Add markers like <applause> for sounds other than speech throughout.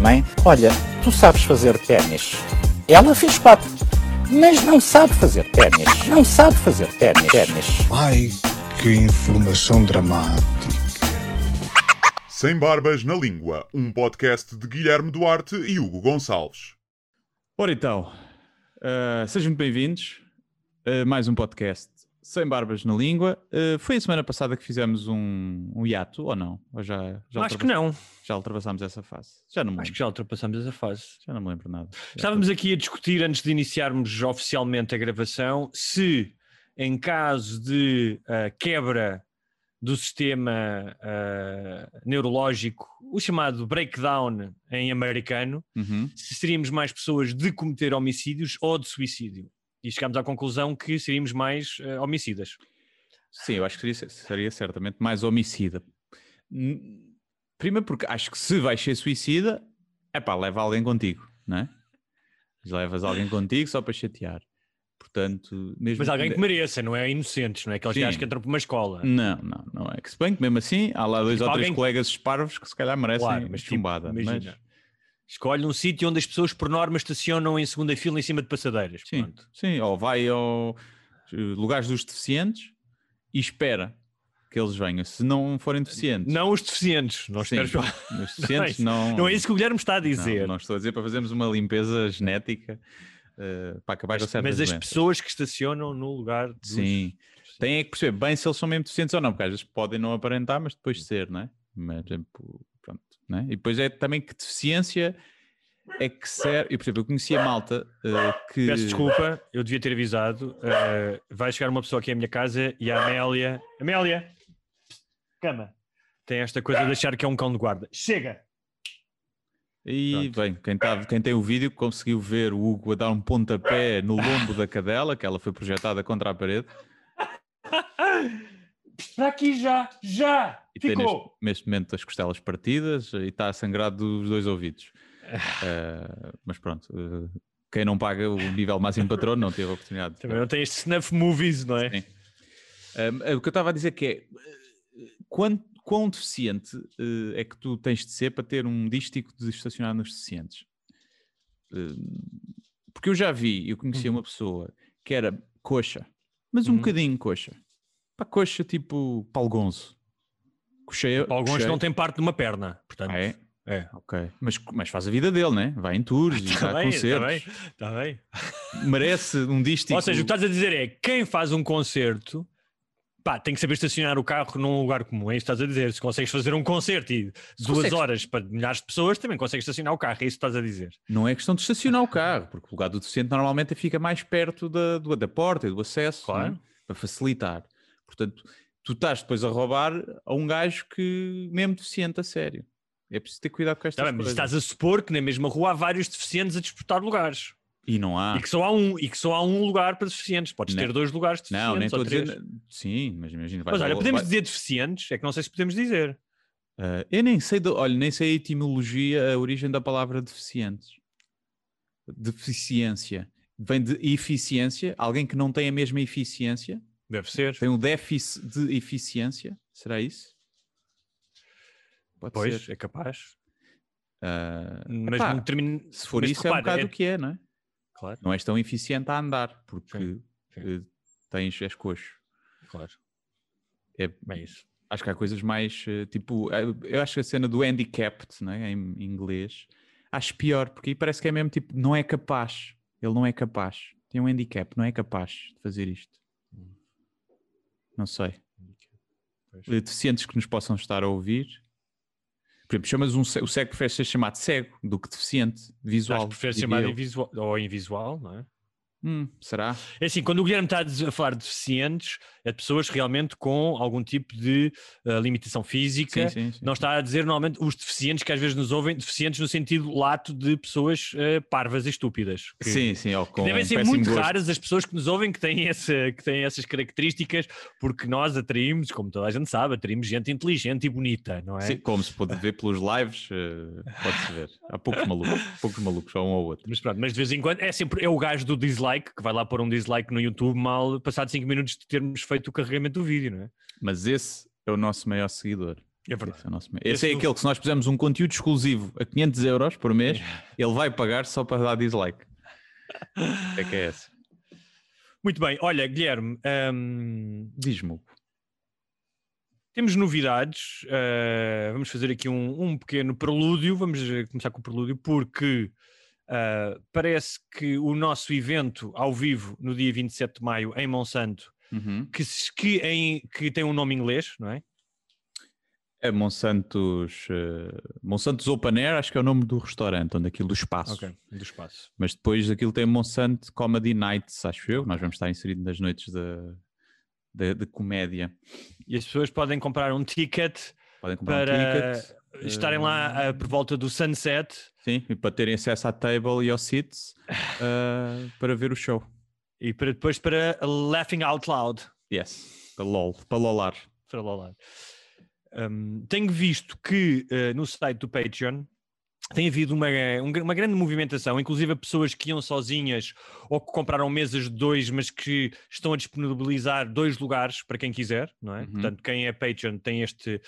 Mãe, olha, tu sabes fazer ténis. Ela fez quatro, mas não sabe fazer ténis. Não sabe fazer ténis. ténis. Ai, que informação dramática. Sem Barbas na Língua, um podcast de Guilherme Duarte e Hugo Gonçalves. Ora então, uh, sejam muito bem-vindos a mais um podcast sem barbas na língua. Uh, foi a semana passada que fizemos um, um hiato, ou não? Ou já, já Acho que não. Já ultrapassámos essa fase? Já não Acho que já ultrapassamos essa fase. Já não me lembro nada. Já Estávamos aqui a discutir antes de iniciarmos oficialmente a gravação se, em caso de ah, quebra do sistema ah, neurológico, o chamado breakdown em americano, Uhum. se seríamos mais pessoas de cometer homicídios ou de suicídio. E chegámos à conclusão que seríamos mais ah, homicidas. Sim, eu acho que seria, seria certamente mais homicida. Primeiro porque acho que se vais ser suicida, é pá, leva alguém contigo, não é? Levas alguém contigo só para chatear. Portanto, mesmo Mas alguém que- mereça, não é inocentes, não é aqueles gajos que entram por uma escola. Não, não, não é. Que se bem que mesmo assim há lá dois Tipo, ou três alguém- colegas esparvos que se calhar merecem Claro, mas tipo, chumbada. mas- Escolhe um sítio onde as pessoas, por norma, estacionam em segunda fila em cima de passadeiras. sim, Pronto. sim, ou vai aos eh, lugares dos deficientes e espera que eles venham. Se não forem deficientes. Não os deficientes. Não, sim, os deficientes não, <laughs> não. é isso, não é isso que o Guilherme está a dizer. Não, não estou a dizer para fazermos uma limpeza genética eh, para acabar com certas mas as doenças. pessoas que estacionam no lugar dos... Sim. Têm é que perceber bem se eles são mesmo deficientes ou não, porque às vezes podem não aparentar, mas depois ser, não é? Mas, por exemplo, pronto, não é? E depois é também que deficiência é que serve. Eu, por exemplo, eu conheci a malta eh, que. Peço desculpa, eu devia ter avisado. eh, vai chegar uma pessoa aqui à minha casa e a Amélia... Amélia! Cama! Tem esta coisa de achar que é um cão de guarda. Chega! E bem, quem, tá, quem tem o vídeo conseguiu ver o Hugo a dar um pontapé no lombo da cadela, que ela foi projetada contra a parede, <laughs> Para aqui já! Já! e tem neste, Ficou! neste momento as costelas partidas e está a sangrar dos dois ouvidos. <laughs> Eh, mas pronto, eh, quem não paga o nível máximo patrono não teve a oportunidade. de Também não tem estes snuff movies, não é? Sim. Um, o que eu estava a dizer que é uh, quão, deficiente uh, é que tu tens de ser para ter um dístico de estacionar nos deficientes? Uh, porque eu já vi, eu conhecia Uhum. uma pessoa que era coxa, mas um Uhum. bocadinho coxa. Para coxa tipo palgonzo. Cocheia, Alguns cocheia- não têm parte de uma perna, portanto. Ah, é? É. Ok. Mas, mas faz a vida dele, né? Vai em tours e Está <laughs> dá bem, está bem, concertos. está bem. Merece um dístico. Ou seja, o que estás a dizer é quem faz um concerto pá, tem que saber estacionar o carro num lugar comum. É isso que estás a dizer. Se consegues fazer um concerto e duas consegues. horas para milhares de pessoas, também consegues estacionar o carro. É isso que estás a dizer. Não é questão de estacionar o carro, porque o lugar do deficiente normalmente fica mais perto da, do- da porta e do acesso, não é? Claro. para facilitar. Portanto, tu estás depois a roubar a um gajo que, mesmo deficiente, a sério. É preciso ter cuidado com estas Está bem, mas coisas. estás a supor que na mesma rua há vários deficientes a disputar lugares. E não há. E, que só há um, e que só há um lugar para deficientes. Podes Não. ter dois lugares de Não, nem deficientes. ou estou a dizer. Sim, mas imagina. Mas olha, podemos vai- dizer deficientes? É que não sei se podemos dizer. Ah, eu nem sei, do- olha, nem sei a etimologia, a origem da palavra deficientes. Deficiência. Vem de eficiência, alguém que não tem a mesma eficiência, Deve ser. tem um déficit de eficiência, será isso? Pode Pois, ser. é capaz. Ah, Mas epá, não termina. se for mas isso, é um repara, bocado o que é, não é? Claro, Não és tão eficiente a andar, porque Sim, sim. eh, tens, és coxo. claro. É, É isso. acho que há coisas mais eh, tipo, eh, eu acho que a cena do handicapped né, em inglês acho pior, porque aí parece que é mesmo tipo, não é capaz, ele não é capaz, tem um handicap, não é capaz de fazer isto. Não sei. Deficientes que nos possam estar a ouvir, por exemplo, chamas um, ce- o cego prefere ser chamado cego do que deficiente Acho visual. que prefere eu. invisual, ou invisual, não é? Hum, será? É assim, quando o Guilherme está a falar de deficientes, é de pessoas realmente com algum tipo de uh, limitação física. Sim, sim, sim. Não está a dizer normalmente os deficientes que às vezes nos ouvem, deficientes no sentido lato de pessoas uh, parvas e estúpidas. Que, Sim, sim, ou com devem ser muito gosto. raras as pessoas que nos ouvem que têm, essa, que têm essas características, porque nós atraímos, como toda a gente sabe, atraímos gente inteligente e bonita, não é? Sim, como se pode ver pelos lives, eh, pode-se ver. Há poucos malucos, poucos malucos, ou um ou outro. Mas pronto, mas de vez em quando é sempre é o gajo do dislike que vai lá pôr um dislike no YouTube mal passado 5 minutos de termos feito o carregamento do vídeo, não é? Mas esse é o nosso maior seguidor. É verdade. Esse é, o nosso Esse é do- aquele que se nós fizermos um conteúdo exclusivo a 500 euros por mês, ele vai pagar só para dar dislike. <laughs> É que é esse. Muito bem, olha, Guilherme, hum, Diz-me. Temos novidades. uh, vamos fazer aqui um, um pequeno prelúdio. Vamos eh, começar com o prelúdio, porque uh, parece que o nosso evento ao vivo no dia 27 de maio em Monsanto, Uhum. que, que, em- que tem um nome inglês, não é? É Monsantos, eh, Monsantos Open Air, acho que é o nome do restaurante, onde aquilo do espaço. do espaço. Mas depois aquilo tem Monsanto Comedy Nights, acho eu. Nós vamos estar inseridos nas noites da- da- de comédia. E as pessoas podem comprar um ticket Podem comprar para um ticket. estarem lá uh, por volta do sunset. Sim, e para terem acesso à table e ao seats <laughs> eh, para ver o show. E para depois para Laughing Out Loud. Yes, para LOL, para LOLar. Para lá. Um, tenho visto que uh, no site do Patreon tem havido uma, um uma grande movimentação, inclusive pessoas que iam sozinhas ou que compraram mesas de dois, mas que estão a disponibilizar dois lugares para quem quiser, não é? Uhum. Portanto, quem é Patreon tem este.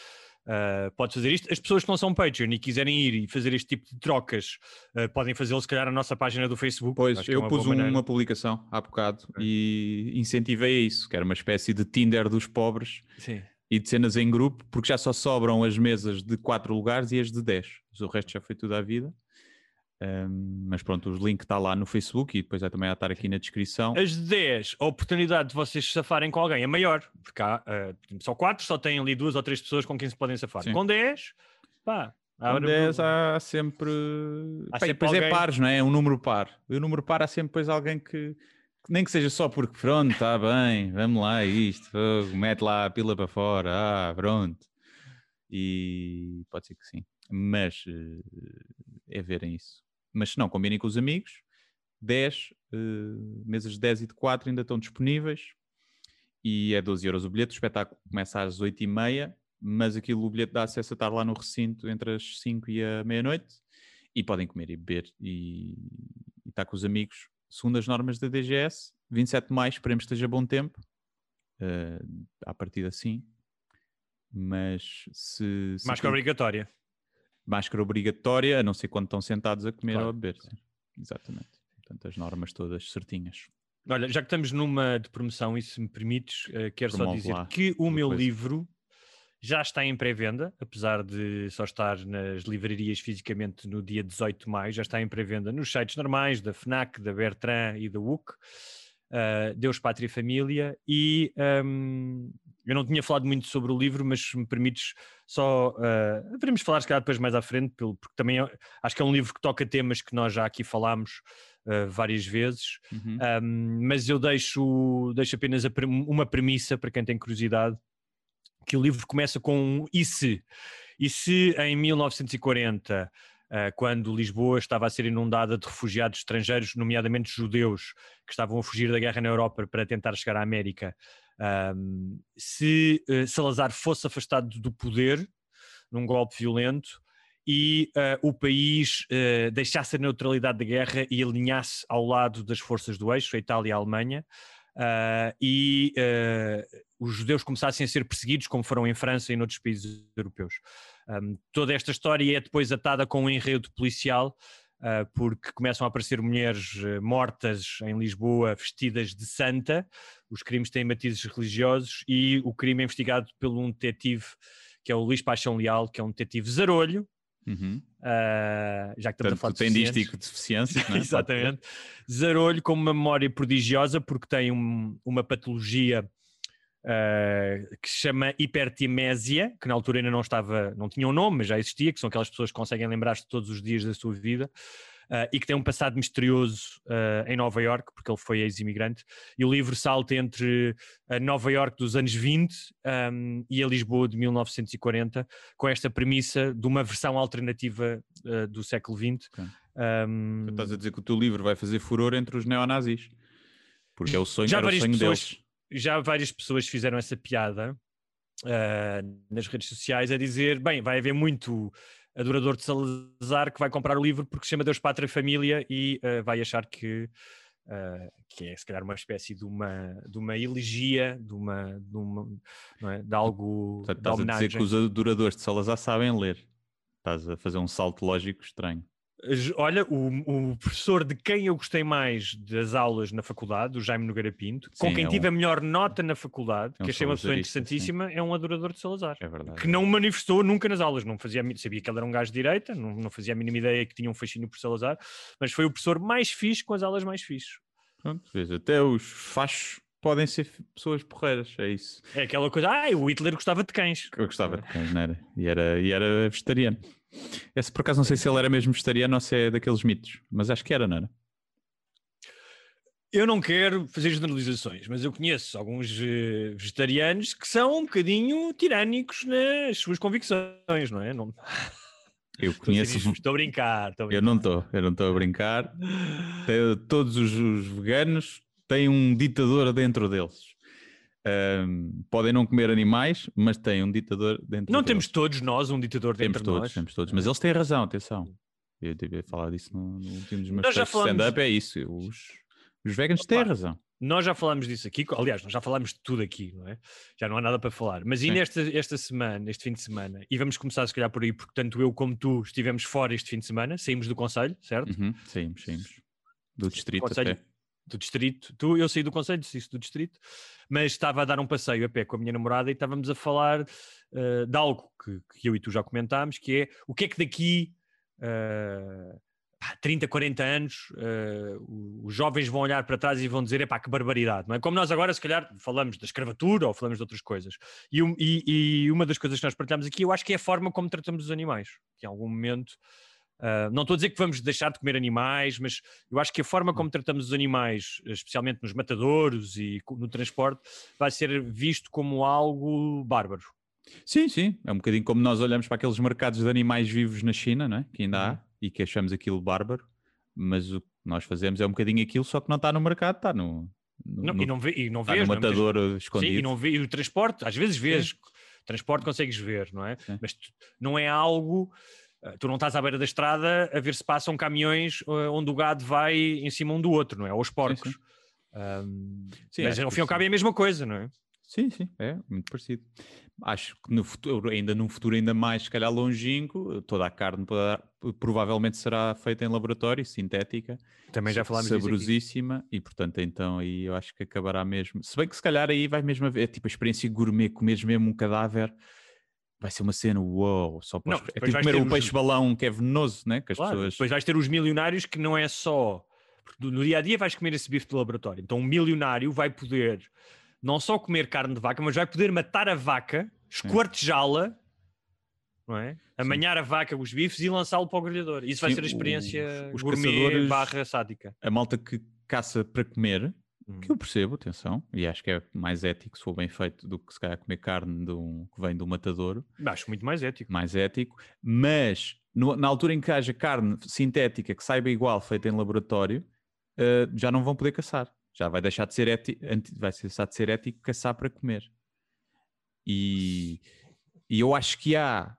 Uh, pode fazer isto. As pessoas que não são Patreon e quiserem ir e fazer este tipo de trocas uh, podem fazê-lo, se calhar, na nossa página do Facebook. Pois, Acho é eu uma pus uma publicação há bocado e incentivei a isso, que era uma espécie de Tinder dos pobres Sim. e de cenas em grupo, porque já só sobram as mesas de 4 lugares e as de 10. O resto já foi tudo à vida. Mas pronto, o link está lá no Facebook e depois vai também a estar aqui na descrição. As 10, a oportunidade de vocês se safarem com alguém é maior, porque há ah, só 4, só têm ali duas ou três pessoas com quem se podem safar. Sim. Com 10, pá, Com abre- 10 há sempre. Há Pá, sempre depois é alguém- pares, não é? É um número par. E o número par há sempre depois alguém que. que Nem que seja só porque pronto, está bem, vamos lá, isto, fogo, mete lá a pila para fora, ah, pronto. E pode ser que sim. Mas eh, é verem isso. Mas se não, combinem com os amigos. 10, eh, mesas de 10 e de 4 ainda estão disponíveis. E é 12 euros o bilhete. O espetáculo começa às 8h30, mas aquilo o bilhete dá acesso a estar lá no recinto entre as 5 e a meia-noite. E podem comer e beber e, e estar com os amigos. Segundo as normas da DGS, 27 de maio, esperemos que esteja bom tempo. Uh, à partida sim. Mas se. se Máscara aquilo- obrigatória. Máscara obrigatória, a não ser quando estão sentados a comer Claro, ou a beber. sim. Exatamente. Portanto, as normas todas certinhas. Olha, já que estamos numa de promoção, e se me permites, eh, quero só Promove dizer lá que o meu coisa. livro já está em pré-venda, apesar de só estar nas livrarias fisicamente no dia 18 de maio, já está em pré-venda nos sites normais da FNAC, da Bertrand e da WUC. Uh, Deus, Pátria e Família, e um, eu não tinha falado muito sobre o livro, mas se me permites só. Uh, veremos falar, se calhar, depois mais à frente, porque também é- acho que é um livro que toca temas que nós já aqui falámos uh, várias vezes, Uhum. um, mas eu deixo, deixo apenas uma premissa para quem tem curiosidade. Que o livro começa com um e se? E se em 1940 Uh, quando Lisboa estava a ser inundada de refugiados estrangeiros, nomeadamente judeus, que estavam a fugir da guerra na Europa para tentar chegar à América. Se uh, Salazar fosse afastado do poder num golpe violento e uh, o país deixasse a neutralidade da guerra e alinhasse ao lado das forças do eixo, a Itália e a Alemanha, uh, e uh, os judeus começassem a ser perseguidos, como foram em França e noutros países europeus. Um, toda esta história é depois atada com um enredo policial, uh, porque começam a aparecer mulheres uh, mortas em Lisboa vestidas de santa, os crimes têm matizes religiosos e o crime é investigado pelo um detetive que é o Luís Paixão Leal, que é um detetive zarolho, Uhum. uh, já que estamos Portanto, a falar de deficiência, não é? <laughs> Exatamente. Zarolho com uma memória prodigiosa porque tem um- uma patologia uh, que se chama hipertimésia, que na altura ainda não estava, não tinha um nome, mas já existia, que são aquelas pessoas que conseguem lembrar-se de todos os dias da sua vida. Uh, e que tem um passado misterioso uh, em Nova York, porque ele foi ex-imigrante, e o livro salta entre a Nova York dos anos 20 um, e a Lisboa de 1940, com esta premissa de uma versão alternativa uh, do século XX. Okay. Um, estás a dizer que o teu livro vai fazer furor entre os neonazis, porque é o sonho, já era o sonho pessoas, deles. Já várias pessoas fizeram essa piada nas redes sociais a dizer, bem, vai haver muito adorador de Salazar que vai comprar o livro porque se chama Deus, Pátria e Família e uh, vai achar que, uh, que é se calhar uma espécie de uma, de uma elegia, de, uma, de, uma, é? de algo. Portanto, estás a dizer que os adoradores de Salazar sabem ler. Estás a fazer um salto lógico estranho. Olha, o, o, professor de quem eu gostei mais das aulas na faculdade, o Jaime Nogueira Pinto, sim, com quem é tive um... a melhor nota na faculdade, é um que achei uma pessoa interessantíssima, sim. é um adorador de Salazar. É verdade. Que não manifestou nunca nas aulas, não fazia, sabia que ele era um gajo de direita, não, não fazia a mínima ideia que tinha um fascínio por Salazar, mas foi o professor mais fixe com as aulas mais fixes. Pronto, veja, até os fachos podem ser pessoas porreiras, é isso. É aquela coisa, ah, o Hitler gostava de cães. Eu gostava de cães, não era? E era, e era vegetariano. Esse por acaso não sei se ele era mesmo vegetariano ou se é daqueles mitos, mas acho que era, não era? Eu não quero fazer generalizações, mas eu conheço alguns uh, vegetarianos que são um bocadinho tirânicos nas suas convicções, não é? Não... Eu <laughs> conheço. Estou a brincar. Estou a brincar. Eu não estou, eu não estou a brincar. Todos os, os veganos têm um ditador dentro deles. Um, podem não comer animais, mas têm um ditador dentro Não deles. temos todos nós um ditador dentro temos de todos, nós. Temos todos, mas eles têm razão, atenção. Eu devia falar disso no, no último dos meus stand-up, é isso. Os, os veganos Opa, têm razão. Nós já falámos disso aqui, aliás, nós já falámos de tudo aqui, não é? Já não há nada para falar. Mas ainda esta, esta semana, este fim de semana, e vamos começar se calhar por aí, porque tanto eu como tu estivemos fora este fim de semana, saímos do Conselho, certo? Uhum, saímos, saímos. Do distrito até do distrito. Tu, eu saí do conselho, disse do distrito, mas estava a dar um passeio a pé com a minha namorada e estávamos a falar uh, de algo que, que, eu e tu já comentámos, que é o que é que daqui uh, pá, 30, 40 anos uh, os jovens vão olhar para trás e vão dizer, pá, que barbaridade, não é? Como nós agora, se calhar, falamos da escravatura ou falamos de outras coisas. E, e, e uma das coisas que nós partilhamos aqui, eu acho que é a forma como tratamos os animais, que em algum momento Uh, não estou a dizer que vamos deixar de comer animais, mas eu acho que a forma como tratamos os animais, especialmente nos matadouros e no transporte, vai ser visto como algo bárbaro. Sim, sim. É um bocadinho como nós olhamos para aqueles mercados de animais vivos na China, não é? que ainda há, uhum. e que achamos aquilo bárbaro, mas o que nós fazemos é um bocadinho aquilo, só que não está no mercado, está no. no não, no, e não, vê, e não está vês, no matador não, escondido. Sim, e, não vê, e o transporte, às vezes vês, sim. transporte consegues ver, não é? Sim. Mas não é algo ah, tu não estás à beira da estrada a ver se passam caminhões ah, onde o gado vai em cima um do outro, não é? Ou os porcos. Sim, sim. Um, sim mas ao fim e ao cabo é a mesma coisa, não é? Sim, sim, é muito parecido. Acho que no futuro, ainda num futuro ainda mais, se calhar longínquo, toda a carne provavelmente será feita em laboratório, sintética. Também já falámos Saborosíssima e, portanto, então aí eu acho que acabará mesmo. Se bem que se calhar aí vai mesmo haver, é tipo a experiência gourmet, comeres mesmo um cadáver vai ser uma cena uou, só para é tipo comer um os... peixe-balão que é venenoso, né? Que as claro, pessoas... Depois vais ter os milionários que não é só. No dia a dia vais comer esse bife de laboratório. Então, um milionário vai poder não só comer carne de vaca, mas vai poder matar a vaca, esquartejá-la, não é? Amanhar a vaca, os bifes e lançá-lo para o grelhador. Isso vai Sim, ser a experiência os, os gourmet barra sádica. A malta que caça para comer que eu percebo, atenção, e acho que é mais ético se for bem feito do que se calhar comer carne de um, que vem do matadouro. Acho muito mais ético. Mais ético, mas no, na altura em que haja carne sintética que saiba igual feita em laboratório, uh, já não vão poder caçar. Já vai deixar de ser ético, vai deixar de ser ético caçar para comer. E, e eu acho que há,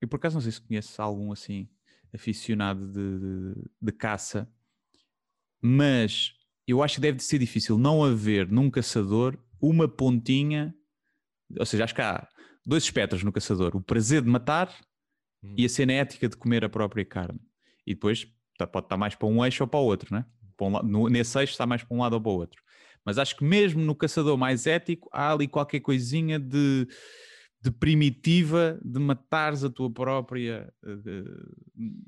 eu por acaso não sei se conheço algum assim aficionado de, de, de caça, mas eu acho que deve ser difícil não haver num caçador uma pontinha, ou seja, acho que há dois espectros no caçador: o prazer de matar hum. e a cena ética de comer a própria carne. E depois tá, pode estar mais para um eixo ou para o outro, né? Para um, no, nesse eixo está mais para um lado ou para o outro. Mas acho que mesmo no caçador mais ético há ali qualquer coisinha de de primitiva de matares a tua própria.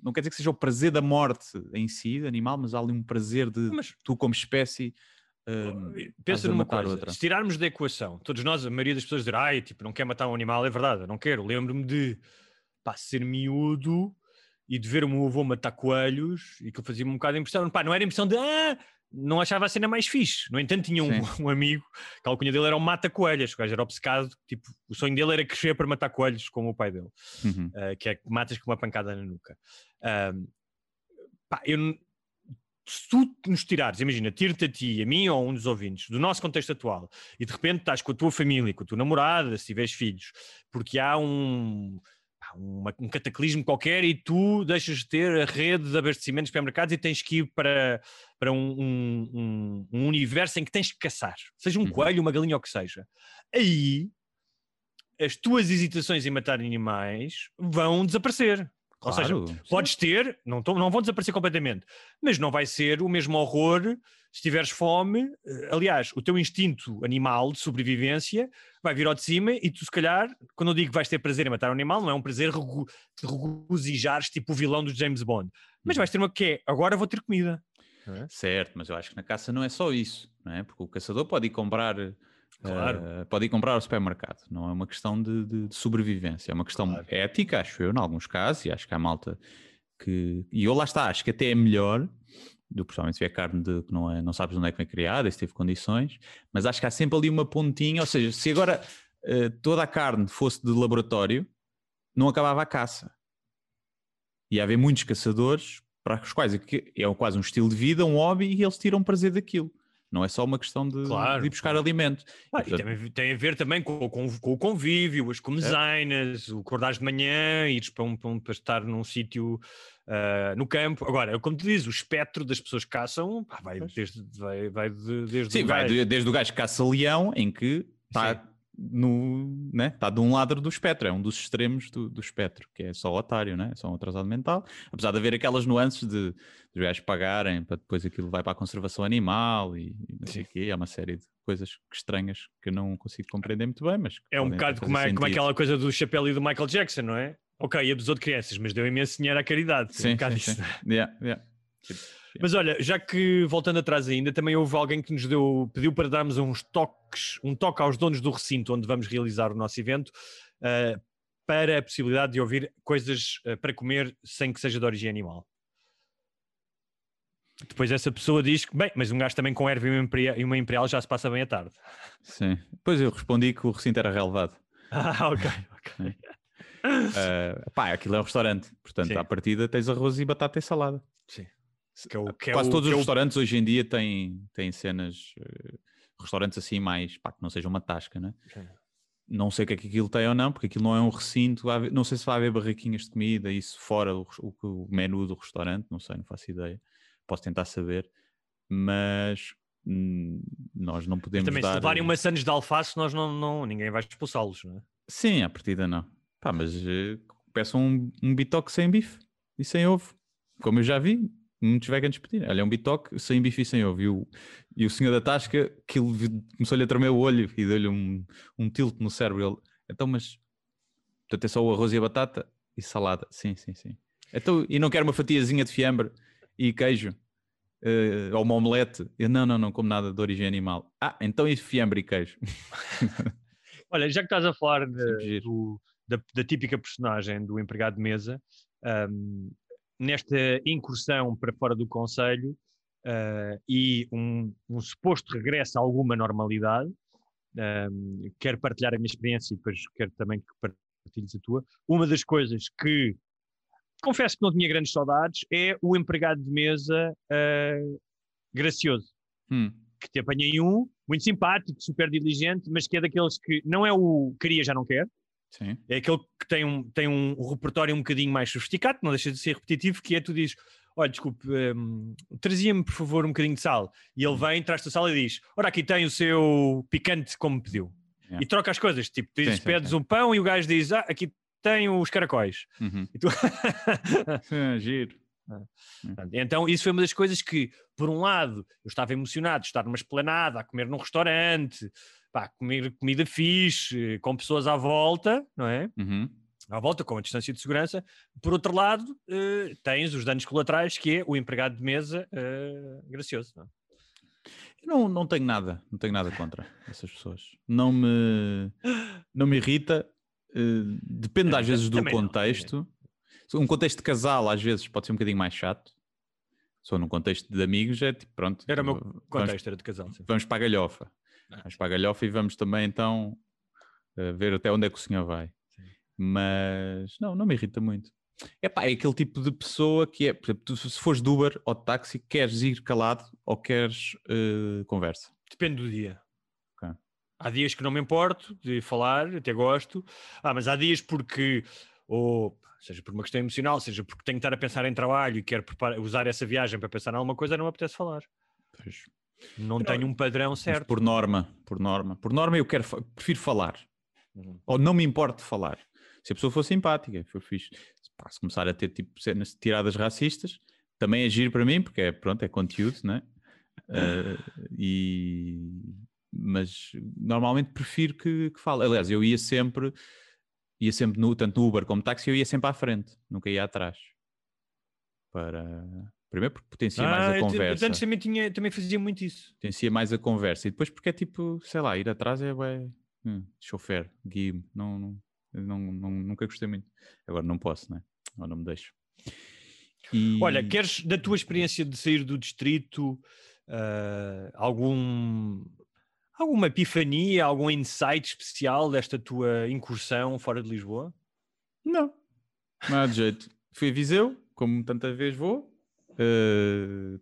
não quer dizer que seja o prazer da morte em si, animal, mas há ali um prazer de mas... tu, como espécie, hum, estás Pensa numa coisa, outra. se tirarmos da equação, todos nós, a maioria das pessoas dizer, ai, tipo, não quer matar um animal, é verdade, eu não quero. Lembro-me de pá, ser miúdo e de ver o meu avô matar coelhos e que fazia-me um bocado de impressão. Pá, não era impressão de, ah, não achava a cena mais fixe. No entanto, tinha um, <laughs> um amigo, que a alcunha dele era um mata-coelhos, o gajo era obcecado, tipo, o sonho dele era crescer para matar coelhos, como o pai dele, Uhum. uh, que é que matas com uma pancada na nuca. Um, pá, eu, se tu nos tirares, imagina, tiro-te a ti, a mim ou a um dos ouvintes, do nosso contexto atual, e de repente estás com a tua família, com a tua namorada, se tiveres filhos, porque há um, uma- um cataclismo qualquer e tu deixas de ter a rede de abastecimento de supermercados e tens que ir para, para um, um- um- universo em que tens que caçar, seja um Uhum. coelho, uma galinha ou o que seja. Aí as tuas hesitações em matar animais vão desaparecer. Ou seja, Claro, sim. podes ter, não, tão- não vão desaparecer completamente, mas não vai ser o mesmo horror se tiveres fome. Eh, Aliás, o teu instinto animal de sobrevivência vai vir ao de cima e tu, se calhar, quando eu digo que vais ter prazer em matar um animal, não é um prazer regu- de regozijares tipo o vilão do James Bond, mas Uhum. vais ter uma que é agora vou ter comida. Certo, mas eu acho que na caça não é só isso, não é? Porque o caçador pode ir comprar, Claro. eh, pode ir comprar ao supermercado, não é uma questão de, de- de sobrevivência, é uma questão ética, acho eu, em alguns casos, e acho que há malta que. E eu lá está, acho que até é melhor do que principalmente se tiver carne de, que não, é, não sabes onde é que foi criada, se teve condições, mas acho que há sempre ali uma pontinha, ou seja, se agora eh, toda a carne fosse de laboratório, não acabava a caça. E haver muitos caçadores para os quais aqui é quase um estilo de vida, um hobby, e eles tiram prazer daquilo. Não é só uma questão de, Claro. de ir buscar alimento. Ah, E, e portanto, tem, tem a ver também com, com- com o convívio, as comezainas, o acordares de manhã, ires para, um, para, um- para estar num sítio ah, no campo. Agora, como tu dizes, o espectro das pessoas que caçam pá, vai, desde, vai, vai de- desde Sim, o vai de- desde o gajo que caça leão, em que está no, né, está de um lado do espectro, é um dos extremos do, do espectro, que é só otário, né? é só um atrasado mental. Apesar de haver aquelas nuances de, os gajos pagarem para depois aquilo vai para a conservação animal e, e não sei o quê, há uma série de coisas estranhas que eu não consigo compreender muito bem, mas É um bocado como, é- como sentido. aquela coisa do chapéu e do Michael Jackson, não é? Ok, abusou de crianças, mas deu imenso dinheiro à caridade. um Sim, bocado sim, sim. Yeah, yeah. Mas olha, já que voltando atrás ainda, também houve alguém que nos deu, pediu para darmos uns toques, um toque aos donos do recinto onde vamos realizar o nosso evento, ah, para a possibilidade de ouvir coisas ah, para comer sem que seja de origem animal. Depois essa pessoa diz que, bem, mas um gajo também com erva e uma imperial, e uma imperial já se passa bem à tarde. Sim. Depois eu respondi que o recinto era relevado. <laughs> Ah, ok, ok. Uh, pá, aquilo é um restaurante, portanto, Sim. à partida tens arroz e batata e salada. Sim. Que é o- que é Quase o- todos que os é o- restaurantes hoje em dia têm, têm cenas, eh, restaurantes assim mais, pá, que não seja uma tasca, né? Sim. Não sei o que é que aquilo tem ou não, porque aquilo não é um recinto, haver- não sei se vai haver barraquinhas de comida, isso fora o, o, o menu do restaurante, não sei, não faço ideia, posso tentar saber, mas hum, nós não podemos Também se dar... levarem maçãs de alface, nós não, não, ninguém vai expulsá-los, não é? Sim, à partida não. Pá, mas eh, peçam um, um bitoque sem bife e sem ovo. Como eu já vi, muitos veganos pedirem. Olha, é um bitoque sem bife e sem ovo. E o, e o senhor da tasca, que começou-lhe a tremer o olho e deu-lhe um, um tilt no cérebro. Ele, então, mas portanto é só o arroz e a batata e salada. Sim, sim, sim. Então, e não quero uma fatiazinha de fiambre e queijo? eh, ou uma omelete? Eu, não, não, não como nada de origem animal. Ah, então e fiambre e queijo? <laughs> Olha, já que estás a falar de- do- da, da típica personagem do empregado de mesa, ahm, nesta incursão para fora do Conselho ah, e um, um suposto regresso a alguma normalidade, ahm, quero partilhar a minha experiência e depois quero também que partilhes a tua. Uma das coisas que confesso que não tinha grandes saudades é o empregado de mesa ah, gracioso Hum, que te apanhei um, muito simpático, super diligente, mas que é daqueles que não é o queria, já não quer, sim. é aquele que tem um, tem um repertório um bocadinho mais sofisticado, não deixa de ser repetitivo, que é tu dizes, olha, desculpe, hum, trazia-me por favor um bocadinho de sal, e ele vem, traz-te a sal e diz, ora aqui tem o seu picante como pediu, Yeah. e troca as coisas, tipo, tu dizes, Sim, sim, pedes sim. um pão e o gajo diz, ah, aqui tem os caracóis, Uhum. e tu... <laughs> É, giro. Portanto, Então, isso foi uma das coisas que, por um lado, eu estava emocionado de estar numa esplanada, a comer num restaurante, pá, comer comida fixe, com pessoas à volta, não é? Uhum. À volta, com a distância de segurança. Por outro lado, eh, tens os danos colaterais, que é o empregado de mesa eh, gracioso. Não é? Não, não tenho nada, não tenho nada contra essas pessoas. Não me, não me irrita. eh, depende às vezes do Também não, contexto. Um contexto de casal às vezes pode ser um bocadinho mais chato. Só num contexto de amigos é tipo, pronto. Era o meu vamos- contexto, era de casal. sim. Vamos para a galhofa. Vamos para a galhofa e vamos também então eh, ver até onde é que o senhor vai. Mas não, não me irrita muito. Epá, é aquele tipo de pessoa que é, por exemplo, tu, se fores de Uber ou de táxi, queres ir calado ou queres eh, conversa? Depende do dia. Ok. Há dias que não me importo de falar, até gosto. Ah, mas há dias porque, ou seja por uma questão emocional, seja porque tenho que estar a pensar em trabalho e quero usar essa viagem para pensar em alguma coisa, não me apetece falar. Não tenho um padrão certo. por norma, por norma. Por norma eu quero, prefiro falar. Uhum. Ou não me importo de falar. Se a pessoa for simpática, for fixe. Pá, se começar a ter tipo cenas tiradas racistas, também é giro para mim, porque é, pronto, é conteúdo, né? Eh, e mas normalmente prefiro que, que fale. Aliás, eu ia sempre, ia sempre no, tanto no Uber como táxi, eu ia sempre à frente, nunca ia atrás. Para primeiro porque potencia mais Ah, a eu te- conversa Antes também, tinha, também fazia muito isso. potencia mais a conversa. E depois porque é tipo, sei lá, ir atrás é ué, hum, chofer, guia não, não, não, não- nunca gostei muito. Agora não posso, né? Agora não me deixo. E- Olha, queres da tua experiência de sair do distrito ah, algum alguma epifania, algum insight especial desta tua incursão fora de Lisboa? Não, não há de jeito. Fui a Viseu, como tanta vez vou.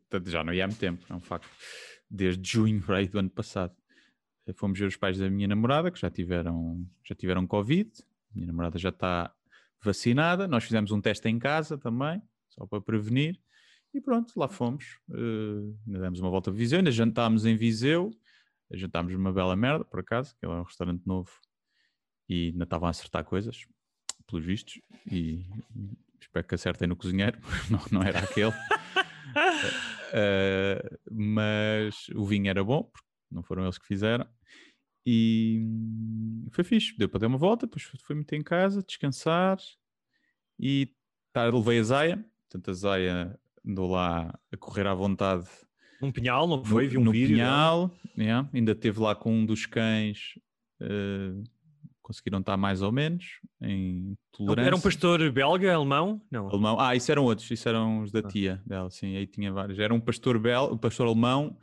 Portanto, já não ia há muito tempo, é um facto. Desde junho do ano passado. Eh, Fomos ver os pais da minha namorada, que já tiveram, já tiveram Covid. Minha namorada já está vacinada. Nós fizemos um teste em casa também, só para prevenir. E pronto, lá fomos. ainda demos uma volta a Viseu, ainda jantámos em Viseu. Jantámos numa bela merda, por acaso, que é um restaurante novo. E ainda estavam a acertar coisas, pelos vistos. E espero que acertem no cozinheiro, <laughs> não, não era aquele. <laughs> Eh, mas o vinho era bom, porque não foram eles que fizeram. E foi fixe, deu para dar uma volta, depois fui- meter em casa, descansar e tá, levei a Zaya, portanto a Zaya andou lá a correr à vontade Um pinhal, não foi? no, Vi um no vídeo. dela. Pinhal, yeah, ainda teve lá com um dos cães, eh, conseguiram estar mais ou menos em tolerância. Era um pastor belga, alemão? Não. Alemão. Ah, isso eram outros, isso eram os da Ah. tia dela, sim, aí tinha vários. Era um pastor bel, um pastor alemão,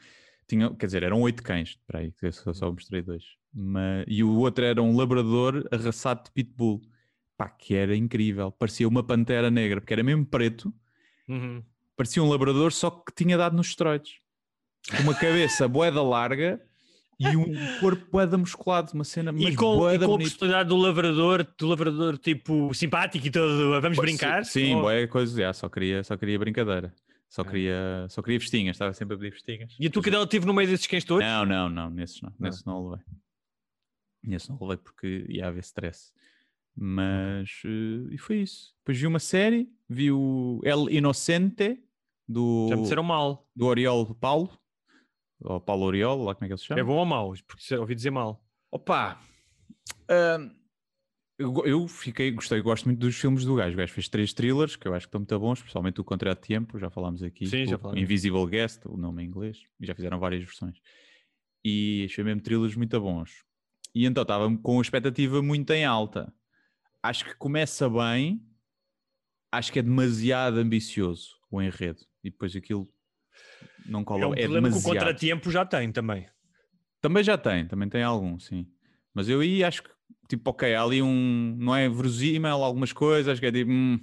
tinha, quer dizer, eram oito cães, espera aí, que eu só, só mostrei dois. Mas, e o outro era um labrador arraçado de pitbull, pá, que era incrível, parecia uma pantera negra, porque era mesmo preto, Uhum. parecia um labrador, só que tinha dado nos esteroides. Uma cabeça boeda larga e um corpo boeda musculado, uma cena E com, e com a personalidade do lavrador, do lavrador tipo simpático e todo, vamos brincar? Sim, Ou- boa coisa, já, só queria, só queria brincadeira. Só queria, só queria festinhas, estava sempre a pedir festinhas. E a tua cadela esteve no meio desses cães todos? Não, não, não, nesses não, nesses não levei. Nesses não levei porque ia haver stress. Mas, eh, e foi isso. Depois vi uma série, vi o El Inocente, do, Já me disseram mal. do Oriol Paulo, ou Paulo Oriol, lá como é que ele se chama. É bom ou mau? Porque se- ouvi dizer mal. Opa! ahm, eu, eu fiquei, gostei, gosto muito dos filmes do gajo. O gajo fez três thrillers que eu acho que estão muito bons, especialmente o Contrato de Tempo, já falámos aqui. Sim, já o falámos. Invisible Guest, o nome em inglês, e já fizeram várias versões. E achei mesmo thrillers muito bons. E então estava com a expectativa muito em alta. Acho que começa bem, acho que é demasiado ambicioso o enredo. E depois aquilo não cola É um é problema que o demasiado. contratempo já tem também. Também já tem, também tem algum, sim. Mas eu aí acho que, tipo, ok, há ali um. Não é verosímil algumas coisas, que é tipo. hum,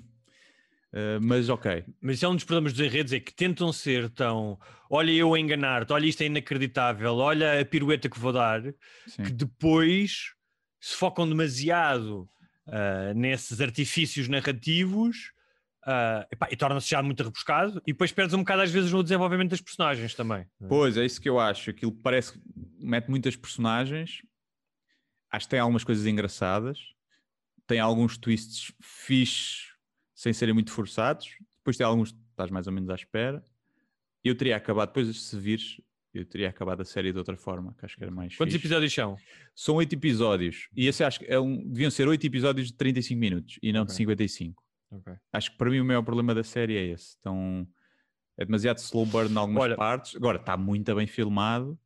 eh, mas ok. Mas isso é um dos problemas dos enredos, é que tentam ser tão. Olha, eu a enganar-te, olha, isto é inacreditável, olha a pirueta que vou dar, Sim. que depois se focam demasiado ah, nesses artifícios narrativos Uh, epá, e torna-se já muito rebuscado e depois perdes um bocado às vezes no desenvolvimento das personagens também. É? Pois, é isso que eu acho. Aquilo parece que mete muitas personagens, acho que tem algumas coisas engraçadas, tem alguns twists fixes sem serem muito forçados, depois tem alguns que estás mais ou menos à espera. Eu teria acabado, depois se vires, eu teria acabado a série de outra forma, que acho que era mais. Quantos fixe. episódios são? São oito episódios. E esse acho que é um, deviam ser oito episódios de 35 minutos e não okay. de 55. Okay. Acho que para mim o maior problema da série é esse. Então, é demasiado slow burn em algumas Olha, partes. Agora, está muito bem filmado.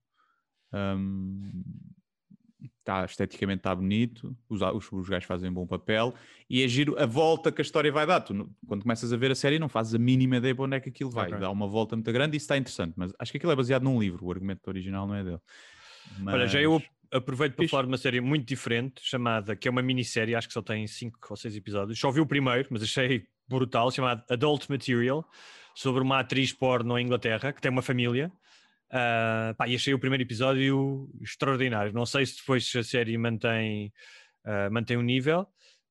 Um, esteticamente está bonito. Os, os, os gajos fazem um bom papel. E é giro a volta que a história vai dar. Tu, quando começas a ver a série, não fazes a mínima ideia para onde é que aquilo vai. Okay. Dá uma volta muito grande e isso está interessante. Mas acho que aquilo é baseado num livro. O argumento original não é dele. Mas... Olha, já eu aproveito para Fixe. falar de uma série muito diferente, chamada, que é uma minissérie, acho que só tem 5 ou 6 episódios. Só vi o primeiro, mas achei brutal, chamado Adult Material, sobre uma atriz porno em Inglaterra, que tem uma família. Ah, pá, e achei o primeiro episódio extraordinário. Não sei se depois a série mantém, ah, mantém o nível.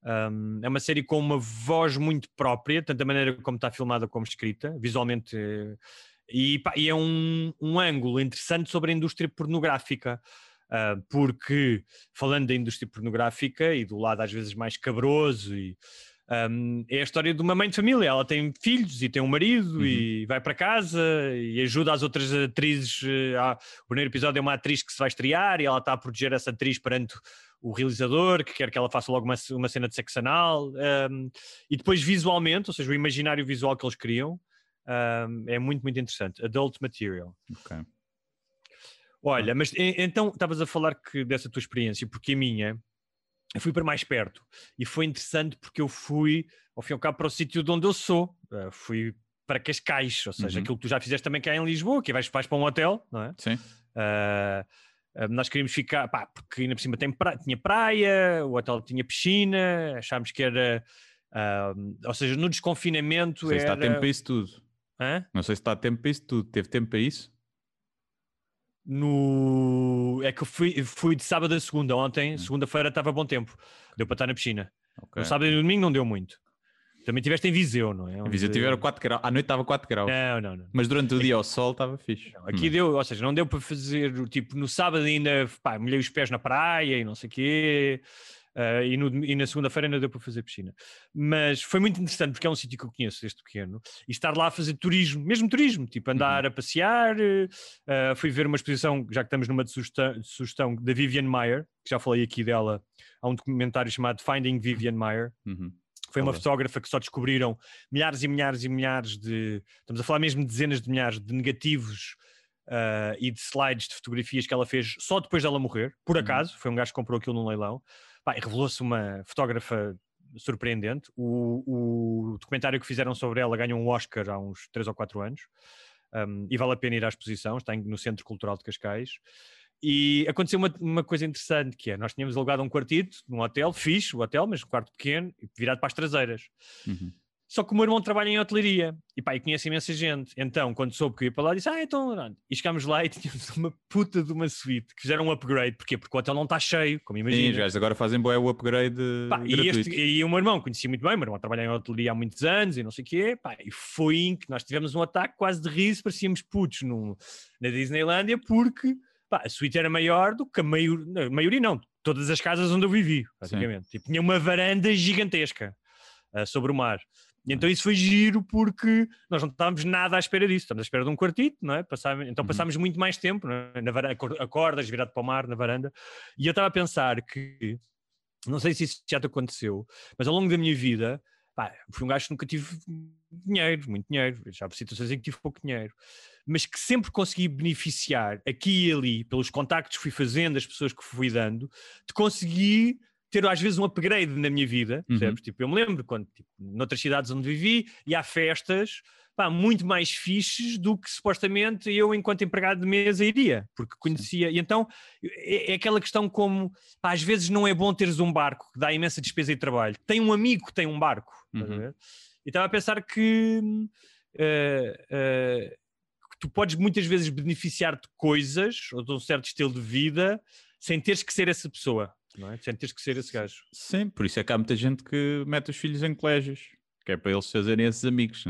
Um, é uma série com uma voz muito própria, tanto a maneira como está filmada como escrita, visualmente. eh, E, pá, e é um, um ângulo interessante sobre a indústria pornográfica. Ah, porque, falando da indústria pornográfica e do lado às vezes mais cabroso, e, um, é a história de uma mãe de família. Ela tem filhos e tem um marido e vai para casa e ajuda as outras atrizes. eh, O primeiro episódio é uma atriz que se vai estrear e ela está a proteger essa atriz perante o realizador que quer que ela faça logo uma, uma cena de sexo anal. um, e depois visualmente, ou seja, o imaginário visual que eles criam um, é muito, muito interessante. Adult Material. Ok. Olha, mas então estavas a falar que dessa tua experiência, porque a minha, eu fui para mais perto e foi interessante porque eu fui, ao fim e ao cabo, para o sítio de onde eu sou. Uh, fui para Cascais, ou seja, Uhum. aquilo que tu já fizeste também cá em Lisboa, que vais, vais para um hotel, não é? Sim. Uh, nós queríamos ficar, pá, porque ainda por cima tinha praia, o hotel tinha piscina, achámos que era, uh, ou seja, no desconfinamento Não sei se era... está tempo para isso tudo. Hã? Não sei se está tempo para isso tudo. Teve tempo para isso? No... É que eu fui, fui de sábado a segunda. Hum. Ontem, segunda-feira, estava bom tempo. Deu para estar na piscina. Ok. No sábado e no domingo não deu muito. Também tiveste em Viseu, não é? A Viseu tiveram 4 graus. À noite estava 4 graus. Não, não, não. Mas durante o dia ao sol estava fixe. Aqui deu, ou seja, não deu para fazer, tipo, no sábado ainda, pá, molhei os pés na praia e não sei o quê, ah, e, no- e na segunda-feira ainda deu para fazer piscina. Mas foi muito interessante porque é um sítio que eu conheço, este pequeno, e estar lá a fazer turismo, mesmo turismo, tipo, andar a passear, ah, fui ver uma exposição, já que estamos numa de sugestão, de sugestão da Vivian Mayer, que já falei aqui dela, há um documentário chamado Finding Vivian Mayer, Uhum. foi uma fotógrafa que só descobriram milhares e milhares e milhares de. Estamos a falar mesmo de dezenas de milhares de negativos ah, e de slides de fotografias que ela fez só depois dela morrer, por acaso. Foi um gajo que comprou aquilo num leilão. Revelou-se uma fotógrafa surpreendente. O, o documentário que fizeram sobre ela ganhou um Oscar há uns 3 ou 4 anos. Um, e vale a pena ir à exposição, está no Centro Cultural de Cascais. E aconteceu uma, uma coisa interessante, que é, nós tínhamos alugado um quartito num hotel, fixe o hotel, mas um quarto pequeno, virado para as traseiras. Uhum. Só que o meu irmão trabalha em hotelaria e pá, e conhece imensa gente. Então, quando soube que eu ia para lá, disse: Ah, então. não." E chegámos lá e <laughs> tínhamos uma puta de uma suíte que fizeram um upgrade. Porquê? Porque o hotel não está cheio, como Sim, os imagina. gajos agora fazem bué o upgrade Pá, e, este, e o meu irmão conhecia muito bem, o meu irmão trabalha em hotelaria há muitos anos e não sei o quê, pá, e foi em que nós tivemos um ataque quase de riso, parecíamos putos no, na Disneylandia, porque pá, a suíte era maior do que a maior, não, maioria, não, todas as casas onde eu vivi, praticamente. Tipo, tinha uma varanda gigantesca ah, sobre o mar. E então isso foi giro porque nós não estávamos nada à espera disso, estamos à espera de um quartito, não é? Passava- então passámos muito mais tempo é? na varanda, acor- acordas virado para o mar, na varanda, e eu estava a pensar que não sei se isso já te aconteceu, mas ao longo da minha vida, pá, fui um gajo que nunca tive dinheiro, muito dinheiro, já por situações em que tive pouco dinheiro, mas que sempre consegui beneficiar aqui e ali, pelos contactos que fui fazendo, as pessoas que fui dando, de conseguir ter às vezes um upgrade na minha vida, Uhum. percebes? Tipo, eu me lembro quando, tipo, noutras cidades onde vivi, e há festas, pá, muito mais fixes do que supostamente eu, enquanto empregado de mesa, iria, porque conhecia. E então é, é aquela questão como pá, às vezes não é bom teres um barco que dá imensa despesa e trabalho. Tem um amigo que tem um barco. Uhum. E estava a pensar que, eh, eh, que tu podes muitas vezes beneficiar de coisas ou de um certo estilo de vida sem teres que ser essa pessoa, não é? Sem teres que ser esse gajo. Sim, por isso é que há muita gente que mete os filhos em colégios, que é para eles fazerem esses amigos?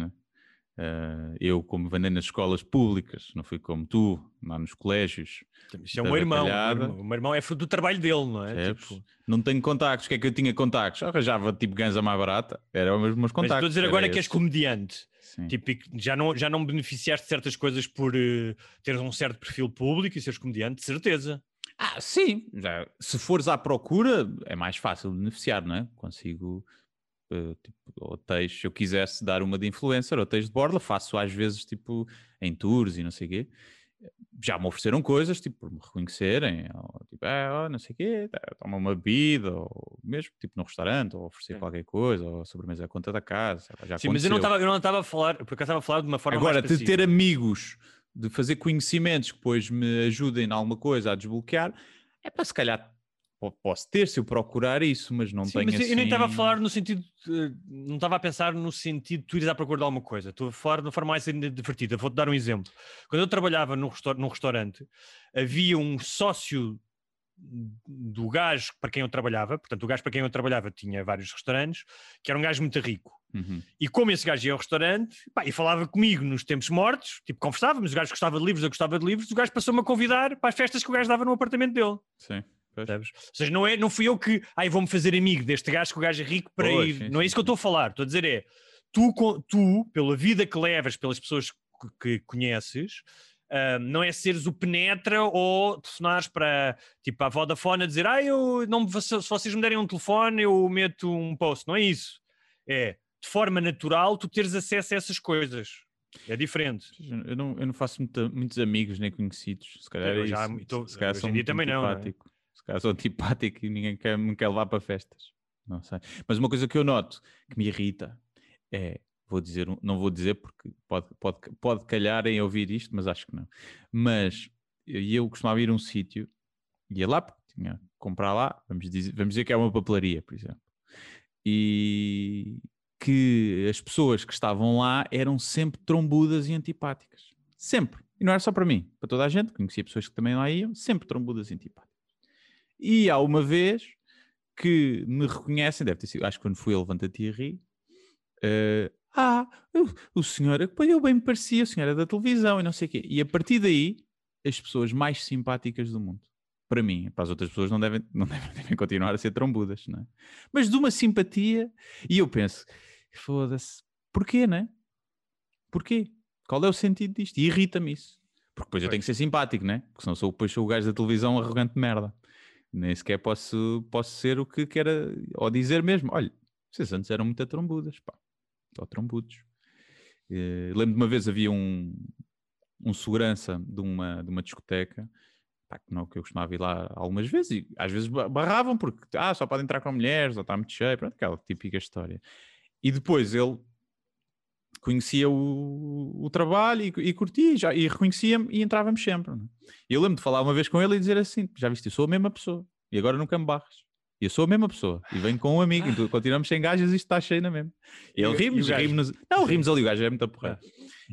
Ah, eu, como vendei nas escolas públicas, não fui como tu, lá nos colégios. Isso é meu irmão. Irmão- O meu irmão é fruto do trabalho dele, não é? Tipo, Não tenho contactos. O que é que eu tinha contactos? Arranjava tipo ganza mais barata. Era os meus mas contactos. estou a dizer agora que és esse. comediante. Sim. Tipo, já não, já não beneficiaste de certas coisas por eh, teres um certo perfil público e seres comediante, de certeza. Ah, sim. Já, se fores à procura, é mais fácil beneficiar, não é? Consigo, eh, tipo, hotéis, se eu quisesse dar uma de influencer, hotéis de borla, faço às vezes, tipo, em tours e não sei o quê. já me ofereceram coisas, tipo, por me reconhecerem, ou, tipo, é, ó, não sei o quê, tá, toma uma bebida, ou mesmo, tipo, no restaurante, ou oferecer Sim. qualquer coisa, ou sobremesa à conta da casa, já Sim, mas eu não aconteceu. estava eu não estava a falar, porque eu estava a falar de uma forma Agora, de ter amigos, de fazer conhecimentos que depois me ajudem em alguma coisa a desbloquear, é para se calhar po- posso ter se eu procurar isso, mas não Sim, tenho mas eu- eu nem estava a assim- falar no sentido, não estava a pensar no sentido de tu ires à procura de alguma coisa. Estou a falar de uma forma mais divertida. Vou-te dar um exemplo. Quando eu trabalhava num restaurante, havia um sócio do gajo para quem eu trabalhava, portanto, o gajo para quem eu trabalhava tinha vários restaurantes, que era um gajo muito rico. Uhum. E como esse gajo ia ao restaurante pá, e falava comigo nos tempos mortos, tipo, conversávamos, o gajo gostava de livros, eu gostava de livros, o gajo passou-me a convidar para as festas que o gajo dava no apartamento dele. Sim. pois. Percebes? Ou seja, não, é, não fui eu que, ai, vou-me fazer amigo deste gajo que o gajo é rico para Pois, ir. sim, não é sim, isso que eu sim. estou a falar. Estou a dizer é, tu, tu pela vida que levas, pelas pessoas que conheces, ah, não é seres o penetra ou telefonares para, tipo, a Vodafone a dizer, ah, eu, não, se vocês me derem um telefone, eu meto um post. Não é isso. É, de forma natural, tu teres acesso a essas coisas. É diferente. Eu não, eu não faço muita- muitos amigos nem conhecidos. Se calhar Eu é já- isso. então, se calhar sou muito também não, não é? antipático. Se calhar sou antipático e ninguém quer, me quer levar para festas. Não sei. Mas uma coisa que eu noto que me irrita é, vou dizer, não vou dizer porque pode, pode, pode calhar em ouvir isto, mas acho que não. Mas eu, eu costumava ir a um sítio, ia lá porque tinha que comprar lá, vamos dizer, vamos dizer que é uma papelaria, por exemplo. E que as pessoas que estavam lá eram sempre trombudas e antipáticas. Sempre. E não era só para mim, para toda a gente. Conhecia pessoas que também lá iam, sempre trombudas e antipáticas. E há uma vez que me reconhecem, deve ter sido, acho que quando fui a Levanta-te e Ri, eh, ah, o, o senhor, eu bem me parecia, o senhor era da televisão e não sei o quê. E a partir daí, as pessoas mais simpáticas do mundo. Para mim, para as outras pessoas não devem, <laughs> não devem, devem continuar a ser trombudas, não é? Mas de uma simpatia, e eu penso, foda-se, porquê, não é? Porquê? Qual é o sentido disto? E irrita-me isso. Porque depois eu tenho que ser simpático, né? Porque senão sou, depois sou o gajo da televisão arrogante de merda. Nem sequer posso, posso ser o que queira, ou dizer mesmo, olha, vocês antes eram muito trombudas, pá. Ou trombudos. Eh, lembro de uma vez havia um, um segurança de uma, de uma discoteca, pá, que não que eu costumava ir lá algumas vezes, e às vezes ba- barravam porque, ah, só pode entrar com mulheres, ou está muito cheio, pronto, aquela típica história. E depois ele conhecia o, o trabalho e, e curtia, já, e reconhecia-me e entrávamos sempre. não é? Eu lembro de falar uma vez com ele e dizer assim: já viste, eu sou a mesma pessoa e agora nunca me barras. Eu sou a mesma pessoa e venho com um amigo, então continuamos sem gajas e isto está cheio na mesma. E ele E- rimos, e rimos, não, rimos ali, o gajo é muito porra.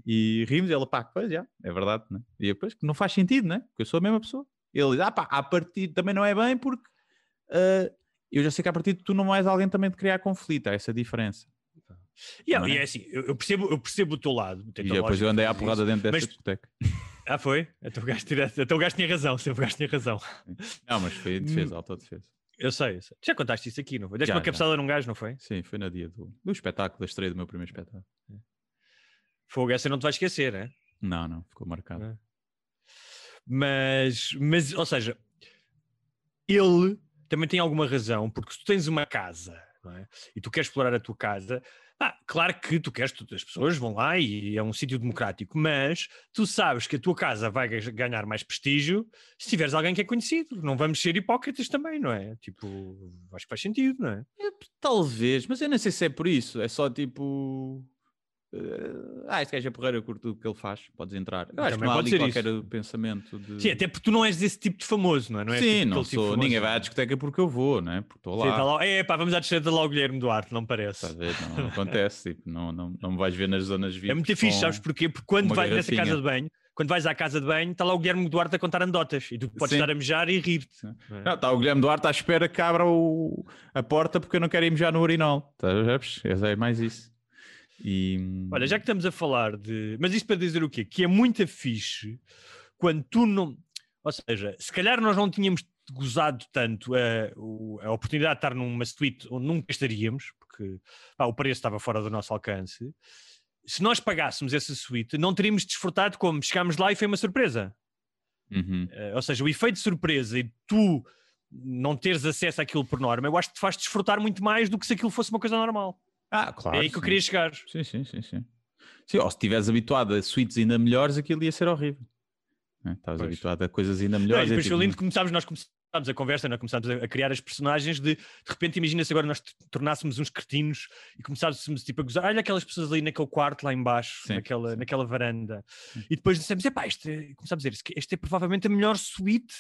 E rimos, ele, pá, pois já, é verdade, né? E depois que não faz sentido, né? Porque eu sou a mesma pessoa. Ele diz, ah pá, a partir também não é bem porque ah, eu já sei que a partir de tu não és alguém também de criar conflito, há essa diferença. E, Não e é? é assim, eu, percebo, eu percebo o teu lado. E depois eu andei à porrada dentro dessa Mas- discoteca. Ah, foi? Então o gajo, tira, então o gajo tinha razão, sempre o gajo tinha razão. Não, mas foi defesa, autodefesa. Eu sei, eu sei. Já contaste isso aqui, não foi? Deste Já, uma cabeçada num gajo, não foi? Sim, foi no dia do, do espetáculo, da estreia do meu primeiro espetáculo. Fogo, essa não te vais esquecer, né? Não, não, ficou marcado. É. Mas, mas, ou seja, ele também tem alguma razão, porque se tu tens uma casa é? e tu queres explorar a tua casa, ah, claro que tu queres, as pessoas vão lá e é um sítio democrático, mas tu sabes que a tua casa vai ga- ganhar mais prestígio se tiveres alguém que é conhecido. Não vamos ser hipócritas também, não é? Tipo, acho que faz sentido, não é? Talvez, mas eu não sei se é por isso. É só tipo. Eh, ah, este gajo é porreiro, eu curto tudo o que ele faz. Podes entrar. Eu acho que não há ali qualquer isso. pensamento de. Sim, até porque tu não és desse tipo de famoso, não é? Não és Sim, tipo não tipo sou. famoso. Ninguém vai à discoteca porque eu vou, né? Porque estou Sim, lá. tá lá. É, pá, vamos à descida lá o Guilherme Duarte, não parece. A ver? Não, não acontece. Tipo, não, não, não me vais ver nas zonas VIPs. É muito fixe, sabes porquê? Porque quando vais nessa garrafinha. casa de banho, quando vais à casa de banho, está lá o Guilherme Duarte a contar anedotas e tu podes Sim. estar a mejar e rir-te. Não, está o Guilherme Duarte à espera que abra o- a porta porque eu não quero ir mijar no a ver? É mais isso. E... Olha, já que estamos a falar de. Mas isto para dizer o quê? Que é muito fixe quando tu não. Ou seja, se calhar nós não tínhamos gozado tanto a, o- a oportunidade de estar numa suíte onde nunca estaríamos, porque pá, o preço estava fora do nosso alcance. Se nós pagássemos essa suíte, não teríamos desfrutado como chegámos lá e foi uma surpresa. Uhum. Eh, ou seja, o efeito de surpresa e tu não teres acesso àquilo por norma, eu acho que te faz desfrutar muito mais do que se aquilo fosse uma coisa normal. Ah, claro. é aí que eu sim. queria chegar. Sim, sim, sim, sim. Sim, ou se estiveres habituado a suítes ainda melhores, aquilo ia ser horrível. né? Estavas habituado a coisas ainda Não, e melhores. é depois tipo, foi lindo que começámos, nós começámos a conversa, nós começámos a, criar as personagens de de repente imagina se agora nós tornássemos uns cretinos e começássemos tipo a gozar, olha aquelas pessoas ali naquele quarto lá embaixo, Sim, naquela, sim. naquela varanda. E depois dissemos, epá, este, é-" começámos a dizer, "Este- este é provavelmente a melhor suíte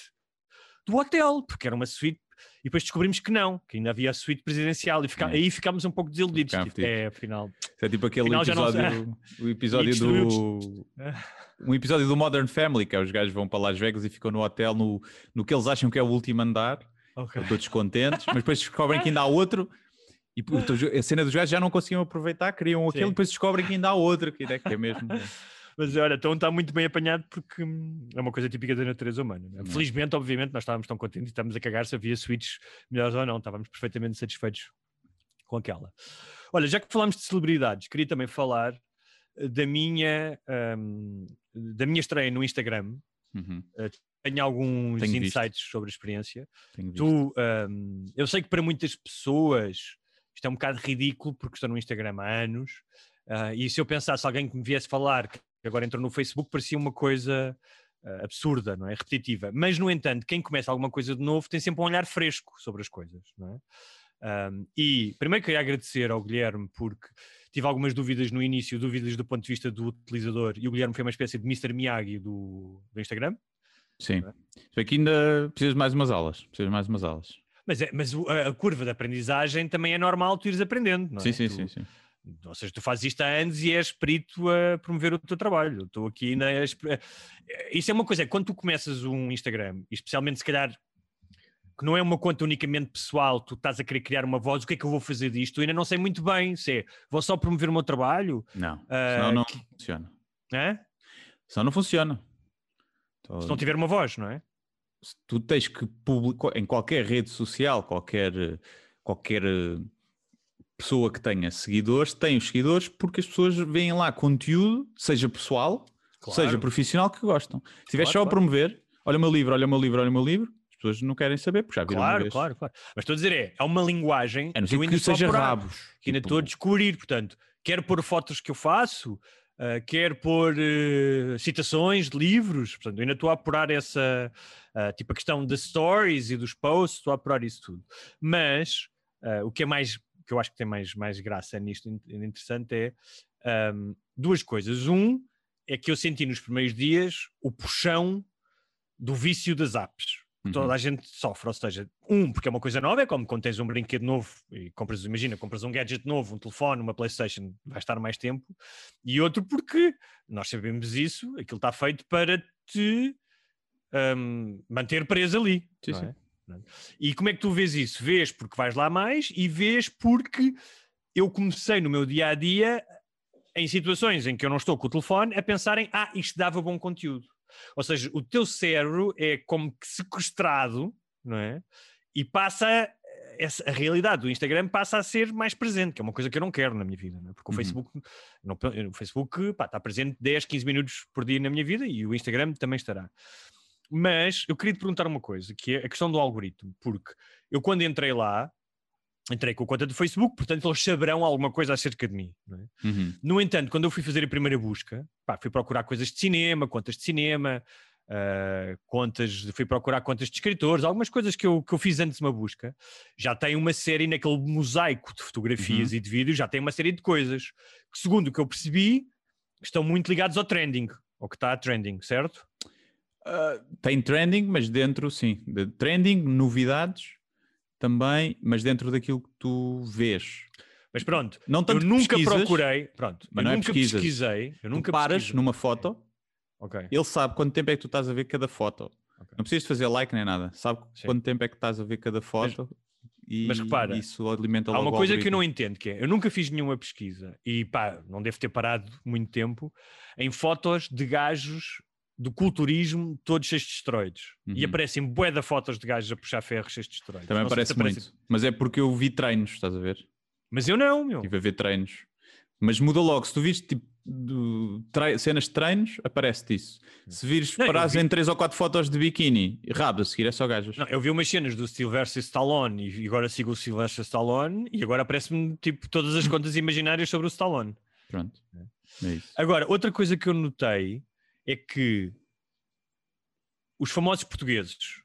do hotel, porque era uma suíte. E depois descobrimos que não, que ainda havia a suíte presidencial e fica- É. aí ficámos um pouco desiludidos. Tipo, é, afinal. É tipo aquele já não episódio, o episódio do <laughs> um episódio do Modern Family, que é os gajos vão para Las Vegas e ficam no hotel no, no que eles acham que é o último andar, Ok. todos contentes, mas depois descobrem que ainda há outro e a cena dos gajos já não conseguiam aproveitar, queriam aquele, Sim. depois descobrem que ainda há outro, que é, que é mesmo. Mas olha, então está muito bem apanhado porque hum, é uma coisa típica da natureza humana. não é? Felizmente, obviamente, nós estávamos tão contentes e estamos a cagar se havia switches melhores ou não, estávamos perfeitamente satisfeitos com aquela. Olha, já que falámos de celebridades, queria também falar eh, da minha, hum, da minha estreia no Instagram. Uhum, Tenho alguns Tenho visto. insights sobre a experiência. visto. Tu, hum, eu sei que para muitas pessoas isto é um bocado ridículo porque estou no Instagram há anos ah, e se eu pensasse alguém que me viesse falar que agora entrou no Facebook parecia uma coisa ah, absurda, não é? Repetitiva. Mas, no entanto, quem começa alguma coisa de novo tem sempre um olhar fresco sobre as coisas, não é? Um, e primeiro queria agradecer ao Guilherme porque tive algumas dúvidas no início, dúvidas do ponto de vista do utilizador, e o Guilherme foi uma espécie de Mr. Miyagi do, do Instagram. Sim. Bem que ainda precisas de mais umas aulas. Precisas mais umas aulas. Mas, é, mas a, a curva de aprendizagem também é normal tu ires aprendendo, não é? sim, sim, Tu- sim, sim. Ou seja, tu fazes isto há anos e és perito a promover o teu trabalho. Estou aqui na. Isso é uma coisa, quando tu começas um Instagram, especialmente se calhar que não é uma conta unicamente pessoal, tu estás a querer criar uma voz, o que é que eu vou fazer disto? Eu ainda não sei muito bem se é, vou só promover o meu trabalho, Não, Ah, senão não que- funciona. hã? Senão não funciona. Então, se não tiver uma voz, não é? se tu tens que publicar em qualquer rede social, qualquer, qualquer eh, pessoa que tenha seguidores, tem os seguidores porque as pessoas veem lá conteúdo, seja pessoal, Claro. seja profissional, que gostam. Se estiver Claro, só a claro. promover, olha o meu livro, olha o meu livro, olha o meu livro, as pessoas não querem saber, porque já viram Claro, claro, claro. Mas estou a dizer, é, é uma linguagem A não que eu que ainda a seja rabos. que ainda tipo, estou a descobrir, portanto, quero pôr fotos que eu faço, ah, quero pôr eh, citações de livros, portanto, ainda estou a apurar essa, ah, tipo a questão das stories e dos posts, estou a apurar isso tudo. Mas ah, o que é mais, que eu acho que tem mais, mais graça nisto, in- interessante, é ahm, duas coisas. Um é que eu senti nos primeiros dias o puxão do vício das apps que toda Uhum. a gente sofre, ou seja, um, porque é uma coisa nova, é como quando tens um brinquedo novo e compras, imagina, compras um gadget novo, um telefone, uma Playstation, vai estar mais tempo, e outro porque nós sabemos isso, aquilo está feito para te hum, manter preso ali. Sim, não sim. é? E como é que tu vês isso? Vês porque vais lá mais e vês porque eu comecei no meu dia a dia em situações em que eu não estou com o telefone a pensar em ah, isto dava bom conteúdo. Ou seja, o teu cérebro é como que sequestrado, não é? E passa essa, a realidade do Instagram passa a ser mais presente, que é uma coisa que eu não quero na minha vida, é? porque o Uhum. Facebook, não, o Facebook pá, está presente 10, 15 minutos por dia na minha vida e o Instagram também estará. Mas eu queria te perguntar uma coisa, que é a questão do algoritmo, porque eu quando entrei lá, entrei com a conta do Facebook, portanto eles saberão alguma coisa acerca de mim. Não é? Uhum. No entanto, quando eu fui fazer a primeira busca, pá, fui procurar coisas de cinema, contas de cinema, ah, contas, fui procurar contas de escritores, algumas coisas que eu, que eu fiz antes de uma busca. Já tem uma série naquele mosaico de fotografias Uhum. e de vídeos, já tem uma série de coisas que, segundo o que eu percebi, estão muito ligados ao trending, ao que está a trending, certo? Ah, tem trending, mas dentro, sim, de trending, novidades também, mas dentro daquilo que tu vês. Mas pronto, Não eu tanto nunca pesquisas, procurei, pronto, mas eu não é nunca pesquisas. pesquisei, eu Tu nunca paras pesquisei. numa foto, Ok. ele sabe quanto tempo é que tu estás a ver cada foto. Ok. Não precisas fazer like nem nada. Sabe Sim. quanto tempo é que estás a ver cada foto e mas repara, isso alimenta Há uma coisa que eu não entendo, que é, eu nunca fiz nenhuma pesquisa, e pá, não devo ter parado muito tempo, em fotos de gajos do culturismo todos cheios de esteroides. E Uhum. aparecem bué de fotos de gajos a puxar ferros cheios de esteroides. Também aparece- muito. Mas é porque eu vi treinos, estás a ver? Mas eu não, meu. Estive a ver treinos. Mas muda logo. Se tu viste tipo, do- cenas de treinos, aparece-te isso. Se vires, parares vi- em 3 ou 4 fotos de biquíni, rabo a seguir é só gajas. Não, eu vi umas cenas do Sylvester Stallone e agora sigo o Sylvester Stallone e agora aparece-me tipo todas as contas imaginárias sobre o Stallone. Pronto. É isso. Agora, outra coisa que eu notei é que os famosos portugueses.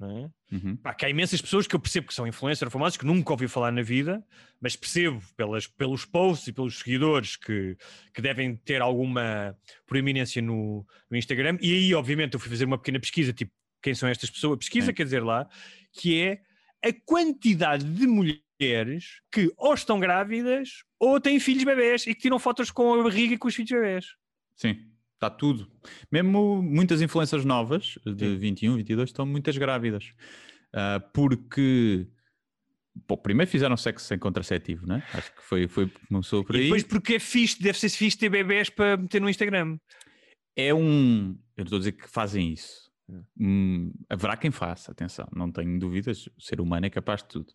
É? Uhum. Pá, que há imensas pessoas que eu percebo que são influencers famosos que nunca ouvi falar na vida, mas percebo pelas, pelos posts e pelos seguidores que, que devem ter alguma proeminência no, no Instagram. E aí, obviamente, eu fui fazer uma pequena pesquisa, tipo, quem são estas pessoas? Pesquisa, Sim. quer dizer lá, que é a quantidade de mulheres que ou estão grávidas ou têm filhos bebés e que tiram fotos com a barriga e com os filhos bebés. Sim, está tudo. Mesmo muitas influências novas, de Sim. 21, 22, estão muitas grávidas. Ah, porque. Bom, primeiro fizeram sexo sem contraceptivo, né? Acho que foi, foi começou por E aí. depois porque é fixe, deve ser fixe ter bebés para meter no Instagram. É um. Eu não estou a dizer que fazem isso. Hum, haverá quem faça, atenção, não tenho dúvidas, o ser humano é capaz de tudo.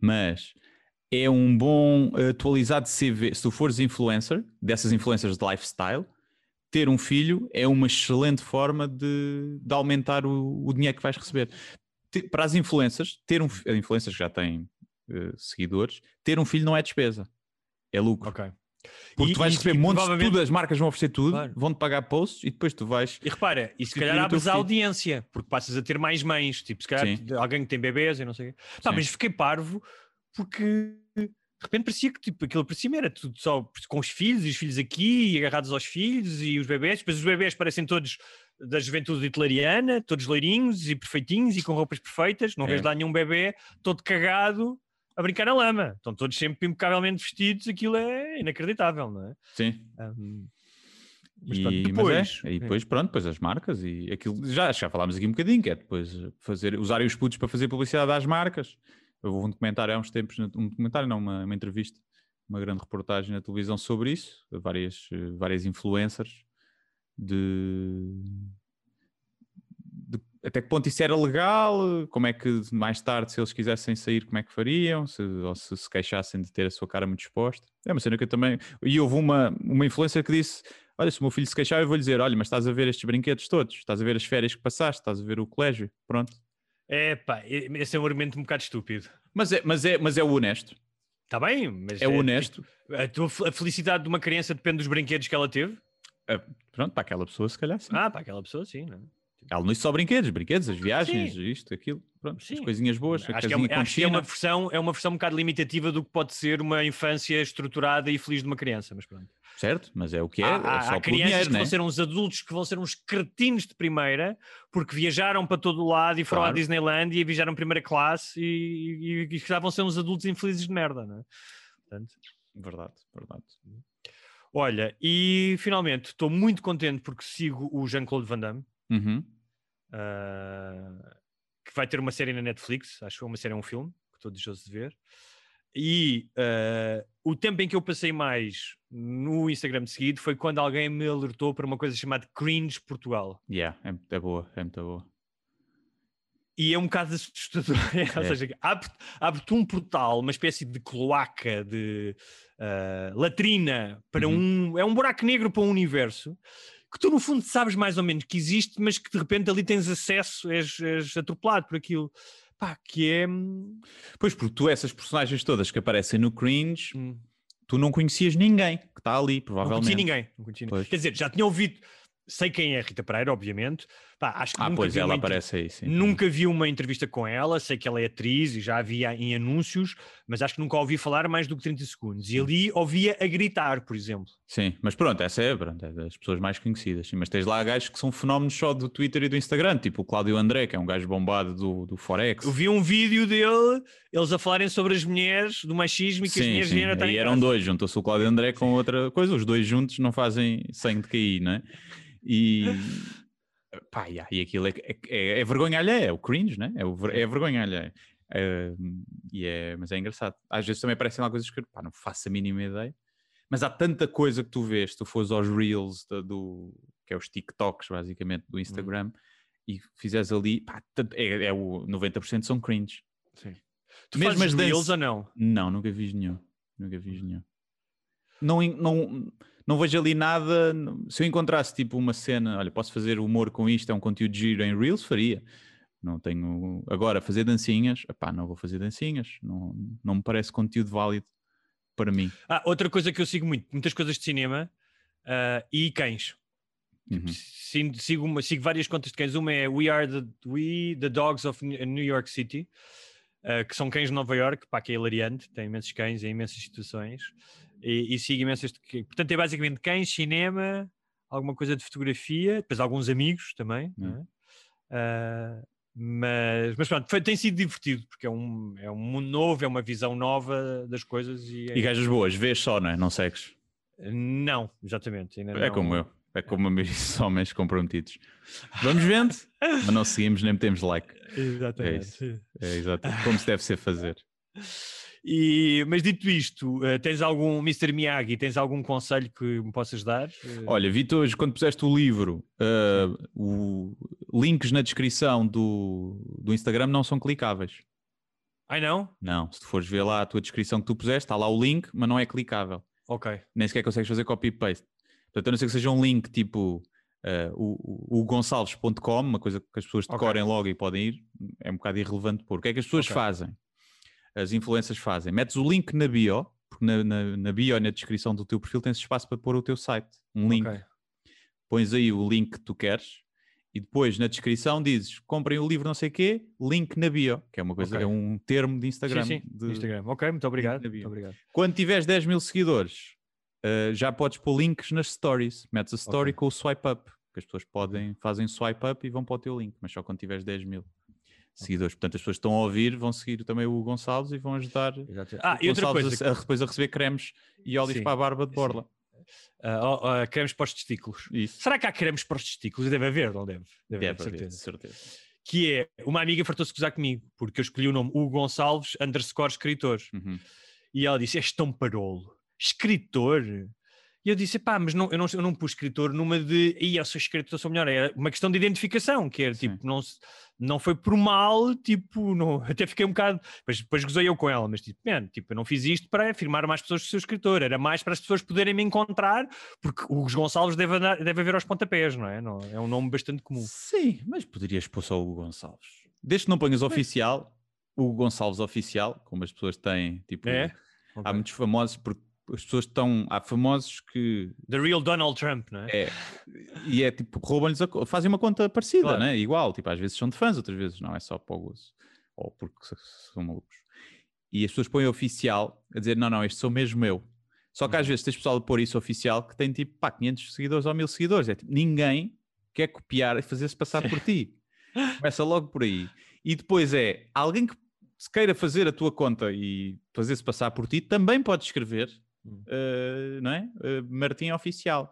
Mas é um bom atualizado CV. Se tu fores influencer, dessas influencers de lifestyle, ter um filho é uma excelente forma de, de aumentar o, o dinheiro que vais receber. Te- Para as influencers, ter um influencers que já têm eh, seguidores, ter um filho não é despesa, é lucro. Ok. Porque E- tu vais receber e montes de tudo, as marcas vão oferecer tudo, Claro. vão-te pagar posts e depois tu vais. E repara, e se calhar abres a audiência, porque passas a ter mais mães, tipo, se calhar Sim. alguém que tem bebês e não sei o quê. Sim. mas fiquei parvo porque de repente parecia que tipo, aquilo parecia era tudo só com os filhos e os filhos aqui e agarrados aos filhos e os bebês, depois os bebês parecem todos da juventude hitleriana, todos loirinhos e perfeitinhos e com roupas perfeitas, não É. vês lá nenhum bebê todo cagado a brincar na lama. Estão todos sempre impecavelmente vestidos, aquilo é inacreditável, não é? Sim. Um, mas E, pronto, mas depois- é, e depois, pronto, depois as marcas e aquilo, já, já falámos aqui um bocadinho, que é depois fazer, usarem os putos para fazer publicidade às marcas. Houve um documentário há uns tempos, um documentário não, uma, uma entrevista, uma grande reportagem na televisão sobre isso, várias, várias influencers de, de até que ponto isso era legal, como é que mais tarde, se eles quisessem sair, como é que fariam, se, ou se se queixassem de ter a sua cara muito exposta. É uma cena que eu também. E houve uma, uma influencer que disse: Olha, se o meu filho se queixar, eu vou lhe dizer: Olha, mas estás a ver estes brinquedos todos, estás a ver as férias que passaste, estás a ver o colégio, pronto. É pá, esse é um argumento um bocado estúpido. Mas é, mas é, mas é o honesto. Está bem, mas É o honesto. a, tua, a felicidade de uma criança depende dos brinquedos que ela teve. É, pronto, para aquela pessoa, se calhar sim. Ah, para aquela pessoa, sim. Não? é? Ela não disse só brinquedos, brinquedos, as viagens, Sim. isto, aquilo, pronto, as Sim. coisinhas boas, a Acho que, é acho que é uma versão, é uma versão um bocado limitativa do que pode ser uma infância estruturada e feliz de uma criança, mas pronto. Certo, mas é o que é, há, é só há crianças dinheiro, que né? vão ser uns adultos que vão ser uns cretinos de primeira porque viajaram para todo lado e foram à Claro. Disneyland e viajaram primeira classe e, e, e já vão ser uns adultos infelizes de merda, não é? Portanto, Verdade, verdade. Olha, e finalmente estou muito contente porque sigo o Jean-Claude Van Damme, Uhum. ah, que vai ter uma série na Netflix, acho que é uma série, é um filme, que estou desejoso de ver. E ah, o tempo em que eu passei mais no Instagram de seguido foi quando alguém me alertou para uma coisa chamada Cringe Portugal. Yeah, é muito boa, é muito boa. E é um bocado assustador. <laughs> Ou É. seja, abre- abre-te um portal, uma espécie de cloaca, de ah, latrina, para Uhum. um. É um buraco negro para um universo que tu, no fundo, sabes mais ou menos que existe, mas que de repente ali tens acesso, és, és atropelado por aquilo. Pá, que é. hum, Pois, porque tu, essas personagens todas que aparecem no Cringe, hum, tu não conhecias ninguém que está ali, Não provavelmente. conheci ninguém. Não conheci ninguém. Quer dizer, já tinha ouvido. Sei quem é Rita Pereira, obviamente. Pá, acho que Ah, nunca pois vi ela aparece aí, sim. Nunca vi uma entrevista com ela, sei que ela é atriz e já a via em anúncios, mas acho que nunca a ouvi falar mais do que 30 segundos. E ali ouvia a gritar, por exemplo. Sim, mas pronto, essa é, pronto, é das pessoas mais conhecidas. Sim, mas tens lá gajos que são fenómenos só do Twitter e do Instagram, tipo o Cláudio André, que é um gajo bombado do, do Forex. Eu vi um vídeo dele, eles a falarem sobre as mulheres, do machismo e que as Sim, mulheres sim. Aí em eram casa. dois, juntou-se o Cláudio André com outra coisa, os dois juntos não fazem sangue de cair, não é? E pá, yeah, e aquilo é, é, é vergonha alheia, é o cringe, né? é, o, é vergonha alheia. É, e é, mas é engraçado. Às vezes também aparecem lá coisas que pá, não faço a mínima ideia. Mas há tanta coisa que tu vês, se tu fores aos Reels da- do, que é os TikToks, basicamente, do Instagram, e fizeres ali, pá, tanto- é, é o 90% são cringe. Tu Mesmo fazes reels ou não? Não, nunca vi nenhum. Nunca vi nenhum. Não, não, não vejo ali nada. Se eu encontrasse tipo uma cena, olha, posso fazer humor com isto, é um conteúdo giro em Reels, faria. Não tenho. Agora, fazer dancinhas, epá, não vou fazer dancinhas. Não, não me parece conteúdo válido para mim. Ah, outra coisa que eu sigo muito, muitas coisas de cinema ah, e cães. Uhum. Sigo, sigo, uma- sigo várias contas de cães. Uma é We Are the, We, the Dogs of New New York City, uh, que são cães de Nova York, pá, que é hilariante, tem imensos cães em imensas situações. E, e sigo imensas. Portanto, é basicamente cães, cinema, alguma coisa de fotografia, depois alguns amigos também. não é? Uh, mas, mas pronto, foi- tem sido divertido, porque é um, é um mundo novo, é uma visão nova das coisas. E, é- E gajas boas, vês só, não é? Não segues. Não, exatamente. É não- como eu. É como a maioria dos <laughs> homens comprometidos. Vamos vendo, mas não seguimos nem metemos like. É Exatamente. isso. É exato. Como se deve ser fazer. <laughs> E, mas dito isto, eh, tens algum, Mr. Miyagi, tens algum conselho que me possas dar? Eh, Olha, Vitor, hoje, quando puseste o livro, uh, o, links na descrição do, do Instagram não são clicáveis. Ai não? Não, se tu fores ver lá a tua descrição que tu puseste, está lá o link, mas não é clicável. Ok. Nem sequer consegues fazer copy-paste. Portanto, a não ser que seja um link tipo uh, o, o, gonçalves.com, uma coisa que as pessoas decorem logo e podem ir, é um bocado irrelevante pôr. O que é que as pessoas Ok. fazem? As influências fazem. Metes o link na bio, porque na, na, na bio e na descrição do teu perfil tens espaço para pôr o teu site. Um link. Ok. Pões aí o link que tu queres e depois na descrição dizes comprem o livro não sei quê, link na bio, que é uma coisa, Ok. é um termo de Instagram. sim, sim, de- Instagram. Ok, muito obrigado. Muito obrigado. Quando tiveres 10 mil seguidores, uh, já podes pôr links nas stories. Metes a story Ok. com o swipe up, que as pessoas podem, fazem swipe up e vão para o teu link, mas só quando tiveres 10 mil seguidores. Portanto, as pessoas que estão a ouvir vão seguir também o Gonçalves e vão ajudar Exato. Ah, e outra coisa. a, a- depois a receber cremes e óleos Sim, para a barba de borla. oh, ah, cremes para os testículos. Isso. Será que há cremes para os testículos? Deve haver, não deve? Deve haver, haver, certeza. certeza. Que é, uma amiga fartou-se gozar comigo, porque eu escolhi o nome Hugo Gonçalves underscore escritor. Uhum. E ela disse: És tão parolo, escritor. E eu disse: pá, mas não, eu, não, eu não pus escritor numa de. Ih, eu sou escritor, sou melhor. É uma questão de identificação, que era Sim. tipo, não, não foi por mal, tipo, não, <laughs> até fiquei um bocado. Depois, depois gozei eu com ela, mas tipo, man, tipo, eu não fiz isto para afirmar mais pessoas que sou escritor, era mais para as pessoas poderem me encontrar, porque o Gonçalves deve, andar, deve haver aos pontapés, não é? Não, é um nome bastante comum. Sim, mas poderias pôr só o Gonçalves. Desde que não ponhas oficial, o Gonçalves oficial, como as pessoas têm, tipo, É? há muitos famosos, porque as pessoas estão, há famosos que The real Donald Trump, não é? é, e é tipo, roubam-lhes, a fazem uma conta parecida, Claro. né? igual, tipo, às vezes são de fãs, outras vezes não, é só para o gozo, ou porque são malucos. E as pessoas põem oficial a dizer, não, não, este sou mesmo eu. Só que às Uhum. vezes tens pessoal a pôr isso oficial que tem tipo, pá, 500 seguidores ou 1000 seguidores. É tipo, ninguém quer copiar e fazer-se passar por ti. <laughs> Começa logo por aí. E depois é, alguém que se queira fazer a tua conta e fazer-se passar por ti, também pode escrever, Eh, não é? Eh, Martim Oficial.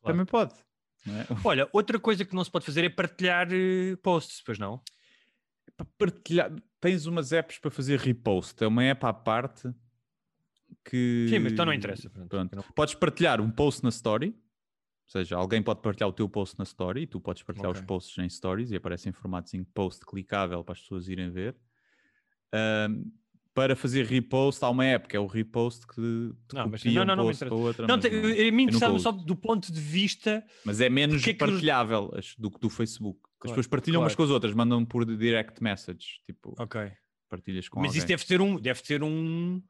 Claro. Também pode. é? <laughs> Olha, outra coisa que não se pode fazer é partilhar eh, posts, pois não? Para partilhar, tens umas apps para fazer repost. É uma app à parte que. Sim, mas então não interessa. pronto. Pronto. Não- Podes partilhar um post na story, ou seja, alguém pode partilhar o teu post na story e tu podes partilhar Ok. os posts em stories e aparece em formato post clicável para as pessoas irem ver. Ahm, para fazer repost, há uma app que é o repost que Não, mas- não, não, não post para outra. Não, mas, não. a mim interessava só do ponto de vista. Mas é menos Porque é que partilhável as- do que do Facebook. As Claro, pessoas partilham umas claro. com as outras, mandam por direct message, tipo, Ok. partilhas com Mas alguém. isso deve ter um. Deve ter um.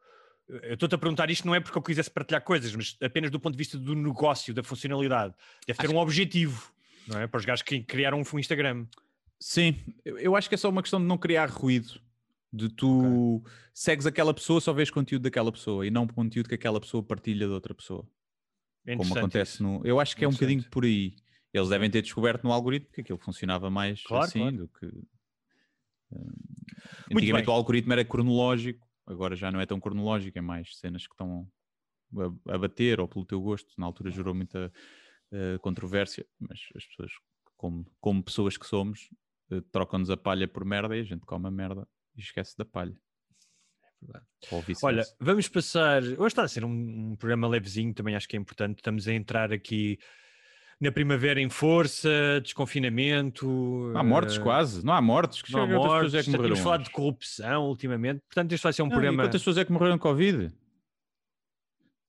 Eu estou-te a perguntar isto não é porque eu quisesse partilhar coisas, mas apenas do ponto de vista do negócio, da funcionalidade. Deve ter Acho um objetivo, não é? Para os gajos que criaram um Instagram. Sim, eu acho que é só uma questão de não criar ruído. De tu segues aquela pessoa, só vês conteúdo daquela pessoa e não conteúdo que aquela pessoa partilha de outra pessoa. É como acontece isso. no. Eu acho que é um bocadinho por aí. Eles devem ter descoberto no algoritmo que aquilo funcionava mais Claro, assim claro. do que. eh, Muito antigamente bem. o algoritmo era cronológico, agora já não é tão cronológico, é mais cenas que estão a, a bater ou pelo teu gosto. Na altura gerou muita eh, controvérsia, mas as pessoas, como, como pessoas que somos, eh, trocam-nos a palha por merda e a gente come a merda e esquece da palha. vice-versa. Olha, vamos passar. Hoje está a ser um, um programa levezinho, também acho que é importante. Estamos a entrar aqui na primavera em força, desconfinamento. Não há mortes eh, quase, não há mortes. Que Não há outras mortes, pessoas é que já morreram. falado hoje. de corrupção ultimamente. Portanto, este vai ser um Não, programa. quantas pessoas é que morreram de Covid?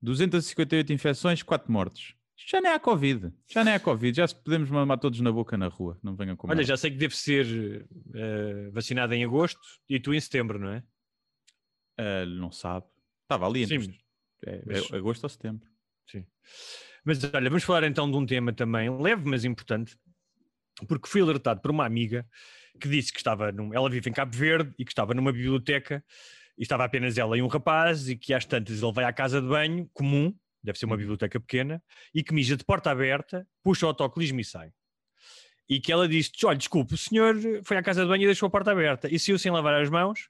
258 infecções, 4 mortes. Já nem há Covid. Já nem há Covid. Já podemos mamar todos na boca na rua. Não venham com Olha, já sei que deve ser eh, vacinado em agosto e tu em setembro, não é? Ah, não sabe. Estava ali entre Sim, os- é, mas- é agosto ou setembro. Sim. Mas olha, vamos falar então de um tema também leve, mas importante, porque fui alertado por uma amiga que disse que estava, num, ela vive em Cabo Verde e que estava numa biblioteca e estava apenas ela e um rapaz e que às tantas ele vai à casa de banho comum, deve ser uma biblioteca pequena, e que mija de porta aberta, puxa o autocolismo e sai. E que ela disse, olha, desculpe, o senhor foi à casa de banho e deixou a porta aberta e saiu sem lavar as mãos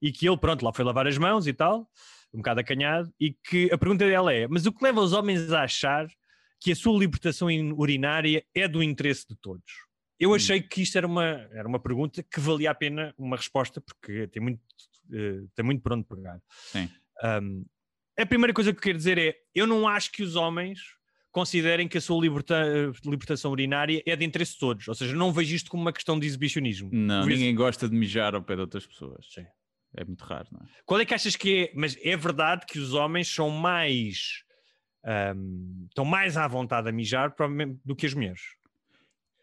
e que ele, pronto, lá foi lavar as mãos e tal, um bocado acanhado, e que a pergunta dela é, mas o que leva os homens a achar que a sua libertação in- urinária é do interesse de todos? Eu achei que isto era uma, era uma pergunta que valia a pena uma resposta, porque tem muito, eh, tem muito por onde pegar. Sim. Um, a primeira coisa que eu quero dizer é: eu não acho que os homens considerem que a sua liberta- libertação urinária é de interesse de todos. Ou seja, não vejo isto como uma questão de exibicionismo. Não, Vejo- ninguém gosta de mijar ao pé de outras pessoas. Sim. É muito raro, não é? Qual é que achas que é? Mas é verdade que os homens são mais. um, estão mais à vontade a mijar do que as mulheres.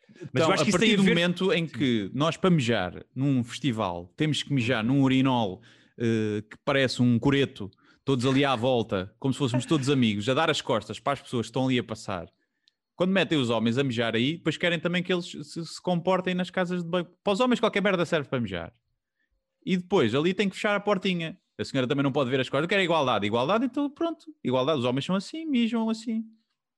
Mas Então, eu acho a que isso partir a do ver- momento em que nós, para mijar num festival, temos que mijar num urinol eh, que parece um coreto, todos ali à volta, como se fôssemos todos amigos, a dar as costas para as pessoas que estão ali a passar. Quando metem os homens a mijar aí, depois querem também que eles se, se comportem nas casas de banho. Para os homens, qualquer merda serve para mijar. E depois, ali tem que fechar a portinha. A senhora também não pode ver as costas. Eu quero igualdade. Igualdade, então pronto. Igualdade. Os homens são assim, mijam assim.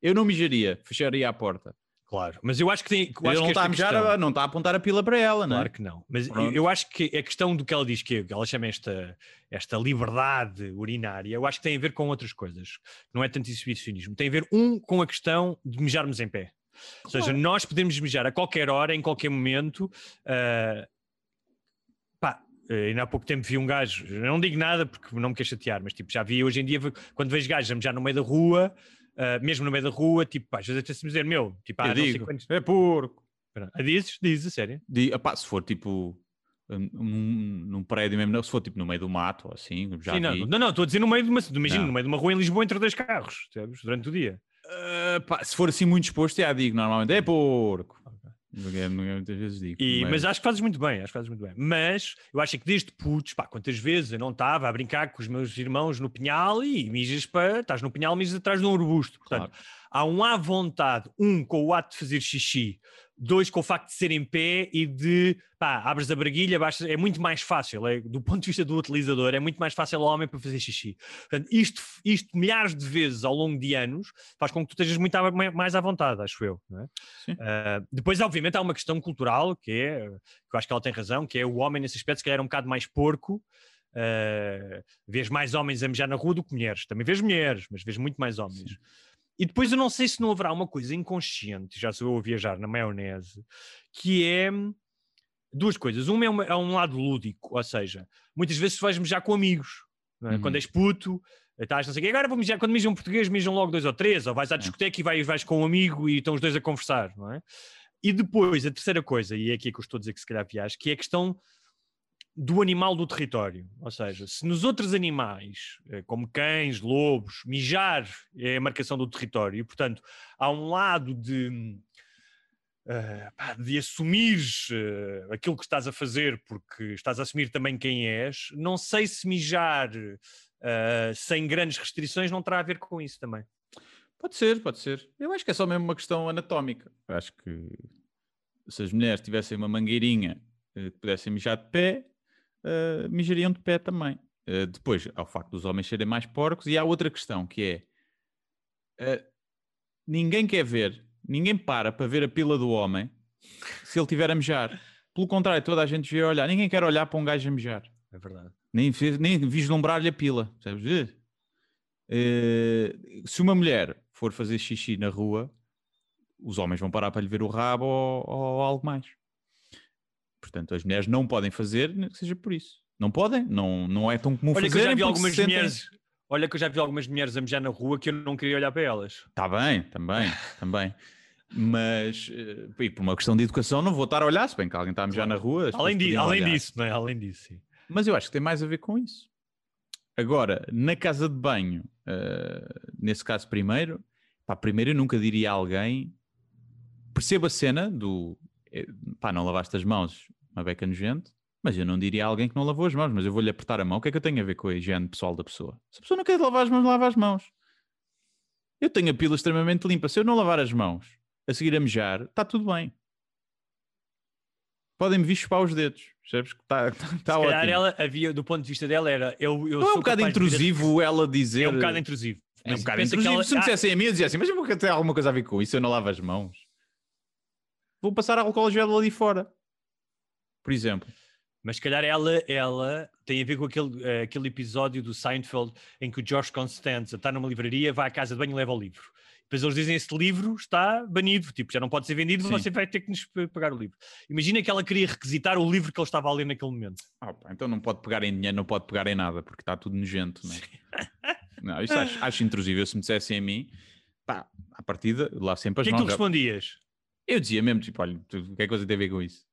Eu não mijaria, fecharia a porta. Claro, mas eu acho que tem. Eu Ele acho não que está, a esta mijar, questão- não está a apontar a pila para ela, não é? Claro que não. Mas Pronto. eu, eu acho que a questão do que ela diz, que ela chama esta, esta liberdade urinária, eu acho que tem a ver com outras coisas. Não é tanto exibicionismo. Tem a ver, um, com a questão de mijarmos em pé. Ou seja, nós podemos mijar a qualquer hora, em qualquer momento. ah, pá, eh, ainda há pouco tempo vi um gajo, não digo nada porque não me quer chatear, mas tipo, já vi hoje em dia, quando vejo gajos a mijar no meio da rua, ah, mesmo no meio da rua, tipo, pá, às vezes até-se dizer, meu, tipo, sei digo, quantos. é porco. Espera, ah, Dizes, dizes, a sério? Di- epá, se for tipo num, num prédio mesmo, não, se for tipo no meio do mato ou assim, já Sim, não, não, não, estou a dizer no meio de uma, imagina, no meio de uma rua em Lisboa entre dois carros, sabes? Durante o dia. Ah, pá, se for assim muito exposto, já digo normalmente, é porco. Ninguém Muitas vezes digo. E, mas acho que fazes muito bem, acho que fazes muito bem. Mas eu acho que desde putos, pá, quantas vezes eu não estava a brincar com os meus irmãos no pinhal e mijas para, estás no pinhal, mijas atrás de um arbusto. Portanto, há um à vontade, um com o ato de fazer xixi, dois com o facto de ser em pé e de, pá, abres a braguilha, baixas, é muito mais fácil, é, do ponto de vista do utilizador, é muito mais fácil ao homem para fazer xixi. Portanto, isto, isto milhares de vezes ao longo de anos faz com que tu estejas muito à- mais à vontade, acho eu. é? Ah, depois, obviamente, há uma questão cultural, que é, que eu acho que ela tem razão, que é o homem nesse aspecto, se calhar é um bocado mais porco, Uh, vês mais homens a mijar na rua do que mulheres. Também vês mulheres, mas vês muito mais homens. E depois eu não sei se não haverá uma coisa inconsciente, já sou eu a viajar na maionese, que é duas coisas. Uma é, uma- é um lado lúdico, ou seja, muitas vezes vais mijar com amigos. é? Uhum. Quando és puto, estás não sei o quê, agora vou mijar. Quando mijam português, mijam logo dois ou três, ou vais à discoteca e vais, vais com um amigo e estão os dois a conversar, não é? E depois, a terceira coisa, e é aqui que eu estou a dizer que se calhar viajas, que é a questão do animal do território. Ou seja, se nos outros animais, eh, como cães, lobos, mijar é a marcação do território, e portanto há um lado de, eh, de assumir eh, aquilo que estás a fazer porque estás a assumir também quem és, não sei se mijar sem grandes restrições não terá a ver com isso também. Pode ser, pode ser. Eu acho que é só mesmo uma questão anatómica. Eu acho que se as mulheres tivessem uma mangueirinha que pudessem mijar de pé, eh, mijariam de pé também. Eh, depois, ao facto dos homens serem mais porcos, e há outra questão que é eh, ninguém quer ver, ninguém para para ver a pila do homem se ele estiver a mijar. Pelo contrário, toda a gente vê olhar. Ninguém quer olhar para um gajo a mijar. É verdade. Nem, nem vislumbrar-lhe a pila. Percebes? Eh, se uma mulher for fazer xixi na rua, os homens vão parar para lhe ver o rabo ou, ou algo mais. Portanto, as mulheres não podem fazer, que seja por isso. Não podem, não, não é tão comum Olha que eu já vi algumas se sentem- mulheres. Olha que eu já vi algumas mulheres a mijar na rua que eu não queria olhar para elas. Está bem, também, também. Mas, eh, e por uma questão de educação, não vou estar a olhar, se bem que alguém está a mijar na rua. Além, di- além olhar. disso, não é? Além disso, sim. Mas eu acho que tem mais a ver com isso. Agora, na casa de banho, eh, nesse caso primeiro, pá, primeiro eu nunca diria a alguém, percebo a cena do, pá, não lavaste as mãos, uma beca nojento, mas eu não diria a alguém que não lavou as mãos, mas eu vou-lhe apertar a mão, o que é que eu tenho a ver com a higiene pessoal da pessoa? Se a pessoa não quer lavar as mãos, lava as mãos. Eu tenho a pila extremamente limpa. Se eu não lavar as mãos a seguir a mejar, está tudo bem. Podem-me vir chupar os dedos. Percebes? Está <laughs> tá, tá Se ótimo. ela havia, do ponto de vista dela, era eu, eu Não é um bocado capaz de intrusivo ela dizer. É um bocado intrusivo. É um bocado intrusivo. ela- Se me Ah, dissessem a mim, eu dizia assim: Mas eu vou ter alguma coisa a ver com isso. Eu não lavo as mãos. Vou passar álcool gel ali fora. Por exemplo. Mas se calhar ela, ela tem a ver com aquele, eh, aquele episódio do Seinfeld em que o George Constanza está numa livraria, vai à casa de banho e leva o livro. Depois eles dizem esse livro está banido, tipo, já não pode ser vendido, Sim. você vai ter que nos pagar o livro. Imagina que ela queria requisitar o livro que ele estava a ler naquele momento. Ah, pá, então não pode pegar em dinheiro, não pode pegar em nada, porque está tudo nojento, não é? <laughs> Não, isso acho, acho intrusivo. Eu, se me dissessem a mim, pá, à partida, lá sempre O as que é que tu respondias? Eu dizia mesmo, tipo, olha, o que é que você tem a ver com isso?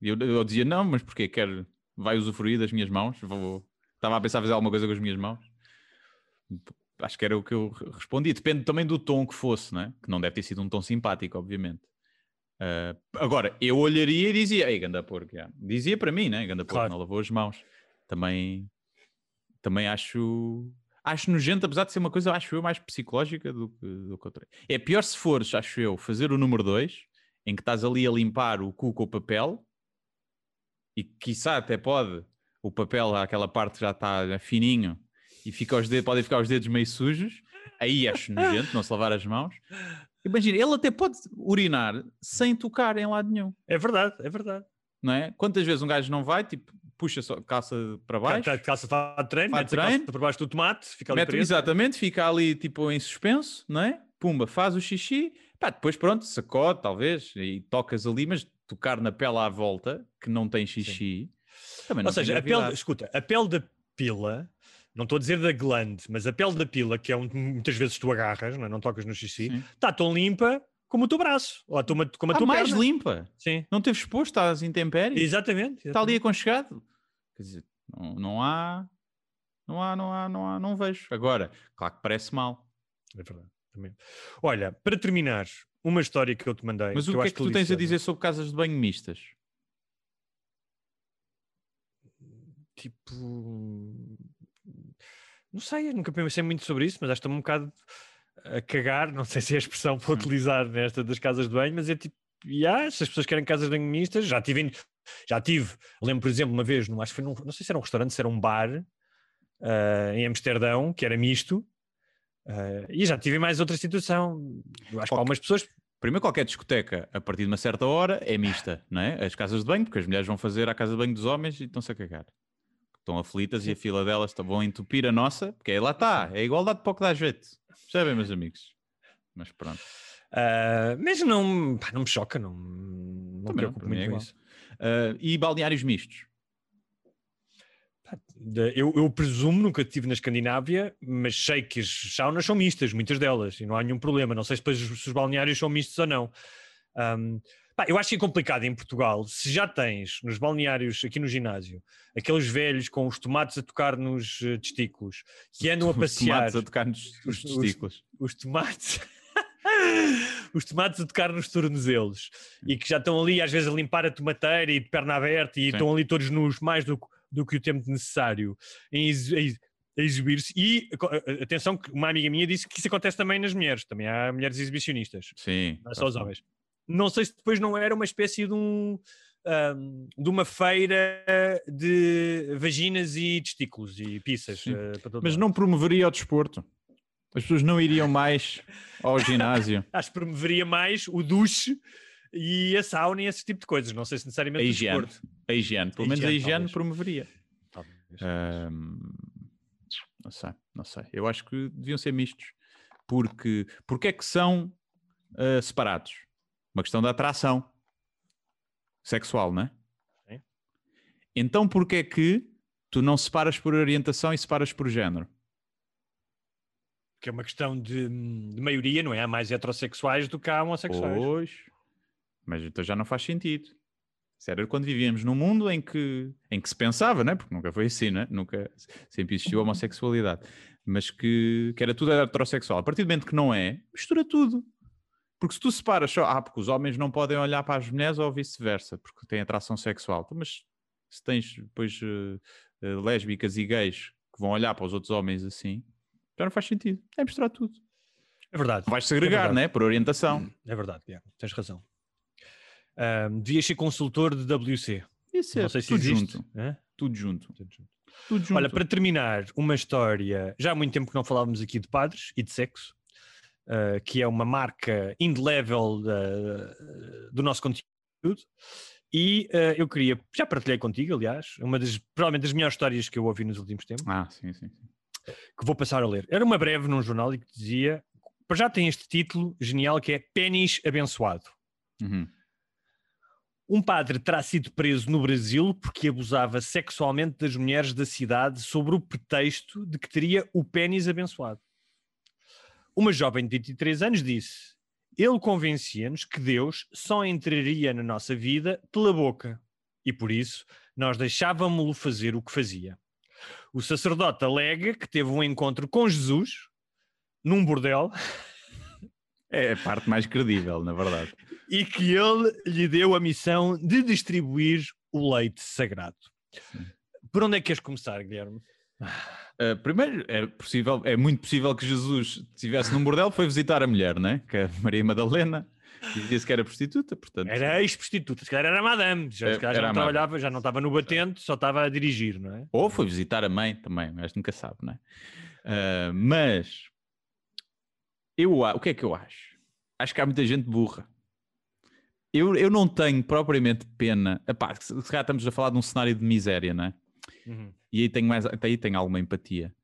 E eu, eu dizia, não, mas porquê? Quer, vai usufruir das minhas mãos? Vou, estava a pensar fazer alguma coisa com as minhas mãos? Acho que era o que eu re- respondi. Depende também do tom que fosse, né? Que não deve ter sido um tom simpático, obviamente. Ah, agora, eu olharia e dizia, ei, ganda porco, já." dizia para mim, né? Ganda porco, Claro. não lavou as mãos. Também, também acho, acho nojento, apesar de ser uma coisa, acho eu, mais psicológica do que, do que outra. É pior se fores, acho eu, fazer o número 2, em que estás ali a limpar o cu com o papel, e quiçá até pode, o papel, aquela parte já está fininho, e fica os dedos, podem ficar os dedos meio sujos, aí acho nojento, não se lavar as mãos. Imagina, ele até pode urinar sem tocar em lado nenhum, É verdade, é verdade. não é? Quantas vezes um gajo não vai, tipo, puxa só a calça para baixo, calça de treino, Faz mete a calça treino. por baixo do tomate, fica ali mete, preso. exatamente, fica ali tipo em suspenso, não é? Pumba, faz o xixi, pá, depois pronto, sacode talvez, e tocas ali, mas tocar na pele à volta, que não tem xixi, também não Ou seja, a pele, escuta, a pele da pila, não estou a dizer da glande, mas a pele da pila, que é onde muitas vezes tu agarras, não, é? não tocas no xixi, Sim. está tão limpa como o teu braço, ou a tua, como a Está tua mais perna. limpa, Sim, não teve exposto, às intempéries. exatamente. está ali aconchegado. Quer dizer, não, não há, não há, não há, não há, não vejo. Agora, claro que parece mal. É verdade. Também. Olha, para terminar, uma história que eu te mandei. Mas o que é que tu tens a dizer sobre casas de banho mistas? Tipo. Não sei, nunca pensei muito sobre isso, mas acho que um bocado a cagar. Não sei se é a expressão para utilizar nesta das casas de banho, mas é tipo, yeah, se as pessoas querem casas de banho mistas, já tive, já tive. Lembro, por exemplo, uma vez, num, acho que foi num, não sei se era um restaurante, se era um bar ah, em Amsterdão, que era misto. ah, e já tive mais outra situação. Eu acho que algumas pessoas Primeiro, qualquer discoteca, a partir de uma certa hora, é mista, não é? As casas de banho, porque as mulheres vão fazer a casa de banho dos homens e estão-se a cagar. Estão aflitas e a fila delas tá- vão entupir a nossa, porque aí lá está, é igualdade para o que dá jeito. Percebem, meus amigos? Mas pronto. Ah, mas não, pá, não me choca, não, não me Também preocupo muito é com isso. Ah, e balneários mistos? Eu, eu presumo, nunca estive na Escandinávia, mas sei que as saunas são mistas, muitas delas, e não há nenhum problema. Não sei se depois os, se os balneários são mistos ou não. Ahm, pá, eu acho que é complicado em Portugal, se já tens nos balneários aqui no ginásio aqueles velhos com os tomates a tocar nos eh, testículos que <laughs> andam a Os passear tomates a tocar nos, <laughs> nos Os- os- testículos. os tomates. <laughs> os tomates a tocar nos tornozelos e que já estão ali às vezes a limpar a tomateira e de perna aberta e Sim. estão ali todos nus mais do, que- do que o tempo necessário em a ex- a exibir-se. E a- atenção, que uma amiga minha disse que isso acontece também nas mulheres, também há mulheres exibicionistas, Sim. não é só os homens. Não sei se depois não era uma espécie de um. ahm, de uma feira de vaginas e testículos e pizzas todo Mas não promoveria o desporto. As pessoas não iriam mais ao ginásio. <laughs> acho que promoveria mais o duche e a sauna e esse tipo de coisas. Não sei se necessariamente A o higiene. desporto. A higiene. Pelo menos a higiene, higiene talvez. promoveria. Talvez. Ahm, não sei, não sei. Eu acho que deviam ser mistos. Porque, porque é que são ah, separados? Uma questão da atração sexual, não é? Sim. Então porque é que tu não separas por orientação e separas por género? Que é uma questão de, de maioria, não é? Há mais heterossexuais do que há homossexuais. Pois, mas então já não faz sentido. Isso era quando vivíamos num mundo em que, em que se pensava, né? porque nunca foi assim, né? nunca, sempre existiu a homossexualidade, mas que, que era tudo heterossexual. A partir do momento que não é, mistura tudo. Porque se tu separas só, ah, porque os homens não podem olhar para as mulheres ou vice-versa, porque têm atração sexual. Mas se tens depois eh, eh, lésbicas e gays que vão olhar para os outros homens assim, Já não faz sentido. É misturar tudo. É verdade. Vais segregar, é né? Por orientação. É verdade, yeah, tens razão. Ahm, devias ser consultor de WC. Isso é Não sei se tudo existe. junto. Hã? Tudo junto. Tudo junto. Tudo junto. Olha, para terminar, uma história. Já há muito tempo que não falávamos aqui de padres e de sexo, ah, que é uma marca indelével da- do nosso conteúdo. E ah, eu queria, já partilhei contigo, aliás, uma das, provavelmente das melhores histórias que eu ouvi nos últimos tempos, Ah, sim, sim. sim. que vou passar a ler. Era uma breve num jornal e que dizia, para já tem este título genial que é Pênis Abençoado. Uhum. Um padre terá sido preso no Brasil porque abusava sexualmente das mulheres da cidade sob o pretexto de que teria o pênis abençoado. Uma jovem de 23 anos disse: Ele convencia-nos que Deus só entraria na nossa vida pela boca e por isso nós deixávamos-lo fazer o que fazia. O sacerdote alega que teve um encontro com Jesus num bordel É a parte mais credível, na verdade. e que ele lhe deu a missão de distribuir o leite sagrado. Por onde é que queres começar, Guilherme? Uh, primeiro, é, possível, é muito possível que Jesus estivesse num bordel, foi visitar a mulher, né? Que é a Maria Madalena, e disse que era prostituta, portanto. Era ex-prostituta, se calhar era madame, já, calhar já não trabalhava, já não estava no batente, só estava a dirigir, não é? Ou foi visitar a mãe também, mas nunca sabe, né? Uh, mas eu, o que é que eu acho? Acho que há muita gente burra. Eu, eu não tenho propriamente pena. Epá, se calhar estamos a falar de um cenário de miséria, não é? Uhum. E aí tenho, mais, até aí tenho alguma empatia.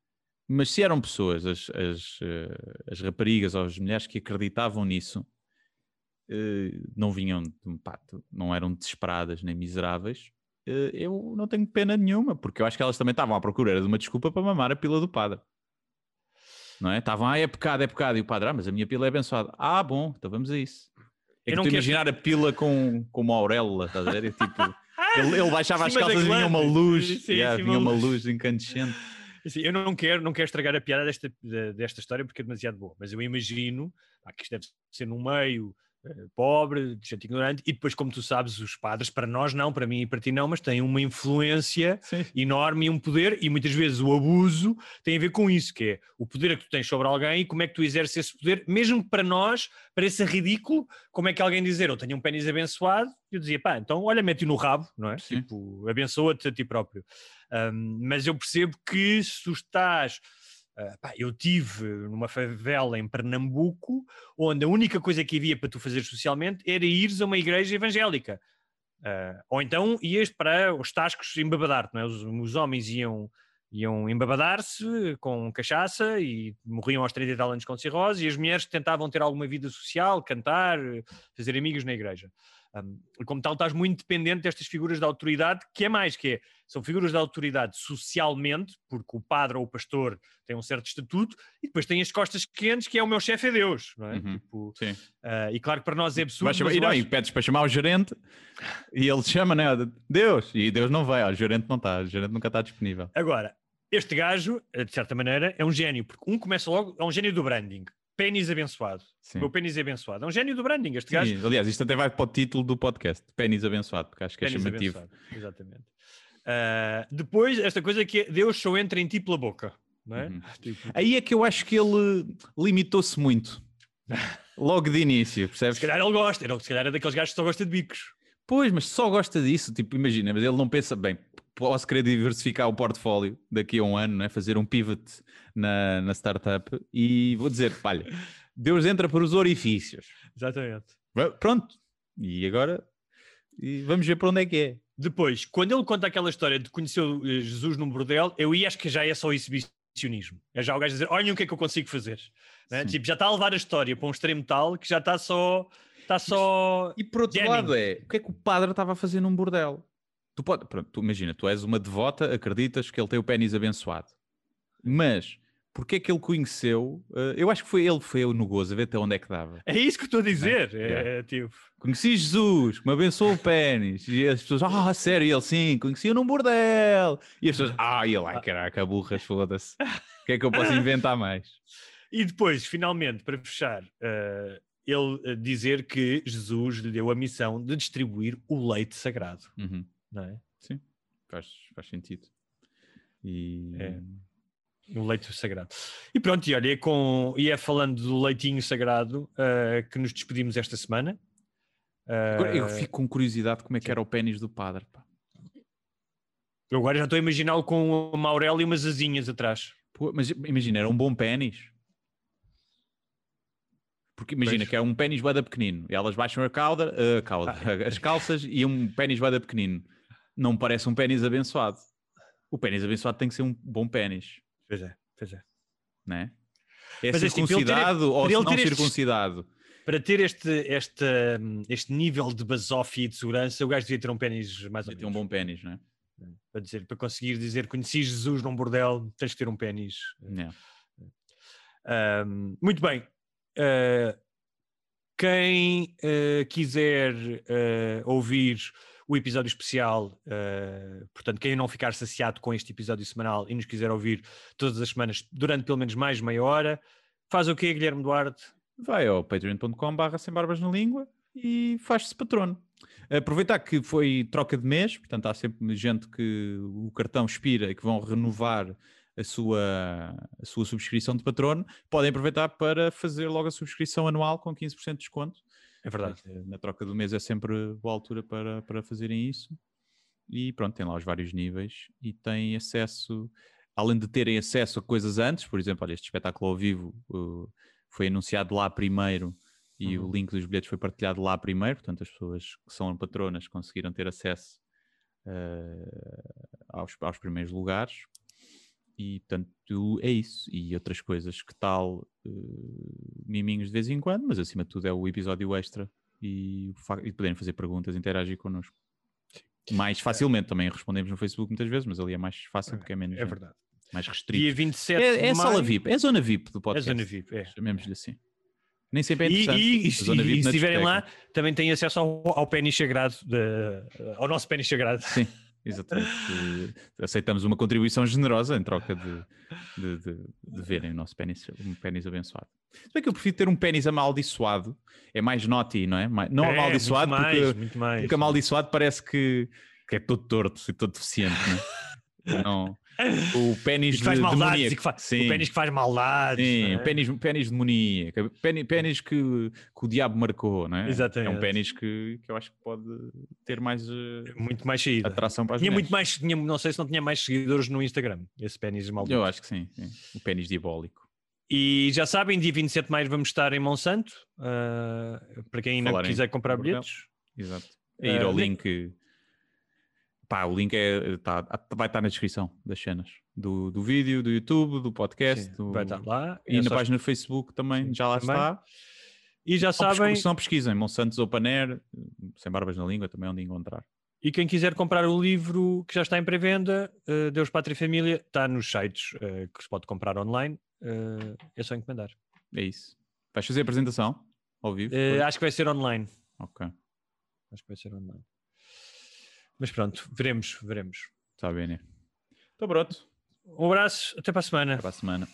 Mas se eram pessoas, as, as, eh, as raparigas ou as mulheres que acreditavam nisso, eh, não vinham, pá, não eram desesperadas nem miseráveis, eh, eu não tenho pena nenhuma, porque eu acho que elas também estavam à procura de uma desculpa para mamar a pila do padre. Não é? Estavam, ah, é pecado, é pecado. E o padre, ah, mas a minha pila é abençoada. Ah, bom, então vamos a isso. É Eu que não quero- imaginar a pila com, com uma auréola, estás a ver? É tipo, <laughs> ele, ele baixava as calças e vinha uma luz, Sim, yeah, sim, vinha uma luz. incandescente. Assim, eu não quero, não quero estragar a piada desta, de- desta história porque é demasiado boa, mas eu imagino pá, que isto deve ser num meio pobre, de gente ignorante, e depois, como tu sabes, os padres, para nós não, para mim e para ti não, mas têm uma influência <laughs> Sim. enorme e um poder, e muitas vezes o abuso tem a ver com isso, que é o poder que tu tens sobre alguém e como é que tu exerces esse poder, mesmo que para nós pareça ridículo, como é que alguém dizer, eu tenho um pênis abençoado, eu dizia, pá, então olha, mete-o no rabo, não é? Sim. Tipo, abençoa-te a ti próprio. Um, mas eu percebo que se tu estás. Ah, pá, eu tive numa favela em Pernambuco onde a única coisa que havia para tu fazer socialmente era ires a uma igreja evangélica. Ah, ou então ias para os tascos embabadar-te, é? os, os homens iam, iam embabadar-se com cachaça e morriam aos 30 e tal anos com cirrose, e as mulheres tentavam ter alguma vida social, cantar, fazer amigos na igreja. Um, e como tal, estás muito dependente destas figuras de autoridade, que é mais, que é, são figuras de autoridade socialmente, porque o padre ou o pastor tem um certo estatuto, e depois tem as costas quentes, que é o meu chefe é Deus, não é? Uhum. Tipo, Sim. ah, e claro que para nós é absurdo, chamar- e, não, acho- e pedes para chamar o gerente e ele te chama, né? Deus, e Deus não vai, ó, o gerente não está, o gerente nunca está disponível. Agora, este gajo, de certa maneira, é um gênio, porque um começa logo, é um gênio do branding. Pênis abençoado. Sim. O meu pênis é abençoado. É um gênio do branding, este gajo. Sim, aliás, isto até vai para o título do podcast, Pênis Abençoado, porque acho que é Pênis chamativo. abençoado, Exatamente. Ah, depois, esta coisa que é Deus só entra em ti pela boca. Não é? Uhum. Tipo, Aí é que eu acho que ele limitou-se muito. <laughs> Logo de início, percebes? se calhar ele gosta, se calhar é daqueles gajos que só gosta de bicos. Pois, mas só gosta disso, tipo, imagina, mas ele não pensa, bem, posso querer diversificar o portfólio daqui a um ano, né? fazer um pivot na, na startup e vou dizer, olha, Deus entra por os orifícios. Exatamente. Pronto, e agora e vamos ver para onde é que é. Depois, quando ele conta aquela história de conhecer eh, Jesus num bordel, eu ia acho que já é só exibicionismo. É já o gajo dizer: olhem o que é que eu consigo fazer. né? Tipo, já está a levar a história para um extremo tal que já está só. Está só. E por outro Jamming. lado é, o que é que o padre estava a fazer num bordel? Tu pode, pronto, tu imagina, tu és uma devota, acreditas que ele tem o pênis abençoado. Mas, porque é que ele conheceu? eh, eu acho que foi ele foi no gozo, a ver até onde é que dava. É isso que eu estou a dizer. É. É, é, tipo. Conheci Jesus, que me abençoou o pênis. E as pessoas, ah, sério, e ele sim, conheci-o num bordel. E as pessoas, ah, e ele, ai caraca, burras, foda-se. O que é que eu posso inventar mais? <laughs> E depois, finalmente, para fechar, eh, ele eh, dizer que Jesus lhe deu a missão de distribuir o leite sagrado. Uhum. Não é? Sim, faz, faz sentido. E É. O leite sagrado. E pronto, e olha, é com, e é falando do leitinho sagrado uh, que nos despedimos esta semana. Agora, eu Uh, fico com curiosidade como é que era o pênis do padre. pá. eu agora já estou a imaginá-lo com uma auréola e umas asinhas atrás. Pô, Mas imagina, era um bom pênis. Porque imagina Pois. que é um pênis bada pequenino e elas baixam a cauda, a cauda as calças e um pênis bada pequenino. Não parece um pênis abençoado. O pênis abençoado tem que ser um bom pênis, Pois é, pois é. né? É Mas é tipo, ele ter- circuncidado ou não circuncidado? Para ter este, este, este nível de basófia e de segurança, o gajo devia ter um pênis mais ou que ter um menos. bom pênis, né? Para, dizer, para conseguir dizer conheci Jesus num bordel, tens de ter um pênis. Yeah. Um, muito bem. Uh, quem uh, quiser uh, ouvir o episódio especial, uh, portanto, quem não ficar saciado com este episódio semanal e nos quiser ouvir todas as semanas durante pelo menos mais meia hora, faz o quê, Guilherme Duarte? vai ao patreon.com barra sem barbas na língua e faz-se patrono. Aproveitar que foi troca de mês, portanto há sempre gente que o cartão expira e que vão renovar a sua, a sua subscrição de patrono, podem aproveitar para fazer logo a subscrição anual com 15% de desconto. É verdade. Eh, Na troca do mês é sempre boa altura para, para fazerem isso. E pronto, tem lá os vários níveis e têm acesso, além de terem acesso a coisas antes, por exemplo, olha, este espetáculo ao vivo uh, foi anunciado lá primeiro e Uhum. o link dos bilhetes foi partilhado lá primeiro, portanto as pessoas que são patronas conseguiram ter acesso uh, aos, aos primeiros lugares. E portanto é isso. E outras coisas, que tal uh, miminhos de vez em quando, mas acima de tudo é o episódio extra e, e poderem fazer perguntas, interagir connosco. Mais facilmente também respondemos no Facebook muitas vezes, mas ali é mais fácil porque é menos É gente, verdade. mais restrito. Dia 27 É, é de sala maio- VIP, é a zona VIP do É podcast. zona VIP, é. Chamemos-lhe assim. Nem sempre é E, interessante. e- e VIP e se estiverem lá, também têm acesso ao, ao pênis sagrado, de- ao nosso pênis sagrado. Sim, <laughs> exatamente. Aceitamos uma contribuição generosa em troca de, de, de- de verem o nosso pênis, um pênis abençoado. Se bem que eu prefiro ter um pênis amaldiçoado, é mais naughty, não é? Não É, amaldiçoado, muito mais, porque, muito mais. porque amaldiçoado parece que, que é todo torto e todo deficiente, não é? <laughs> Não. <laughs> O pênis que faz de- maldades, demoníaco. que fa- Sim. o pênis que faz maldades. Sim, é? pênis, pênis demoníaco, pênis, pênis que, que o diabo marcou, não é? Exatamente. É um pênis que, que eu acho que pode ter mais eh, Muito mais saída. atração para as Tinha mulheres. muito mais, tinha, não sei se não tinha mais seguidores no Instagram, esse pênis maldito. Eu acho que sim, sim. O pênis diabólico. E já sabem, dia 27 de maio vamos estar em Monsanto, ah, para quem ainda quiser comprar bilhetes. Exato. É ir ao nem- link. Pá, o link é, tá, vai estar na descrição das cenas do, do vídeo, do YouTube, do podcast. Sim, do- vai estar lá. E É na só- página do Facebook também, Sim, já lá também. está. E já Sabem... sabem, Se não pesquisem, Monsantos Open Air, sem barbas na língua, também é onde encontrar. e quem quiser comprar o livro que já está em pré-venda, ah, Deus, Pátria e Família, está nos sites ah, que se pode comprar online. ah, é só encomendar. É isso. Vais fazer a apresentação ao vivo? Acho que vai ser online. Ok, Acho que vai ser online. Mas pronto, veremos, veremos. está bem, né? Estou pronto. Um abraço, até para a semana. Até para a semana.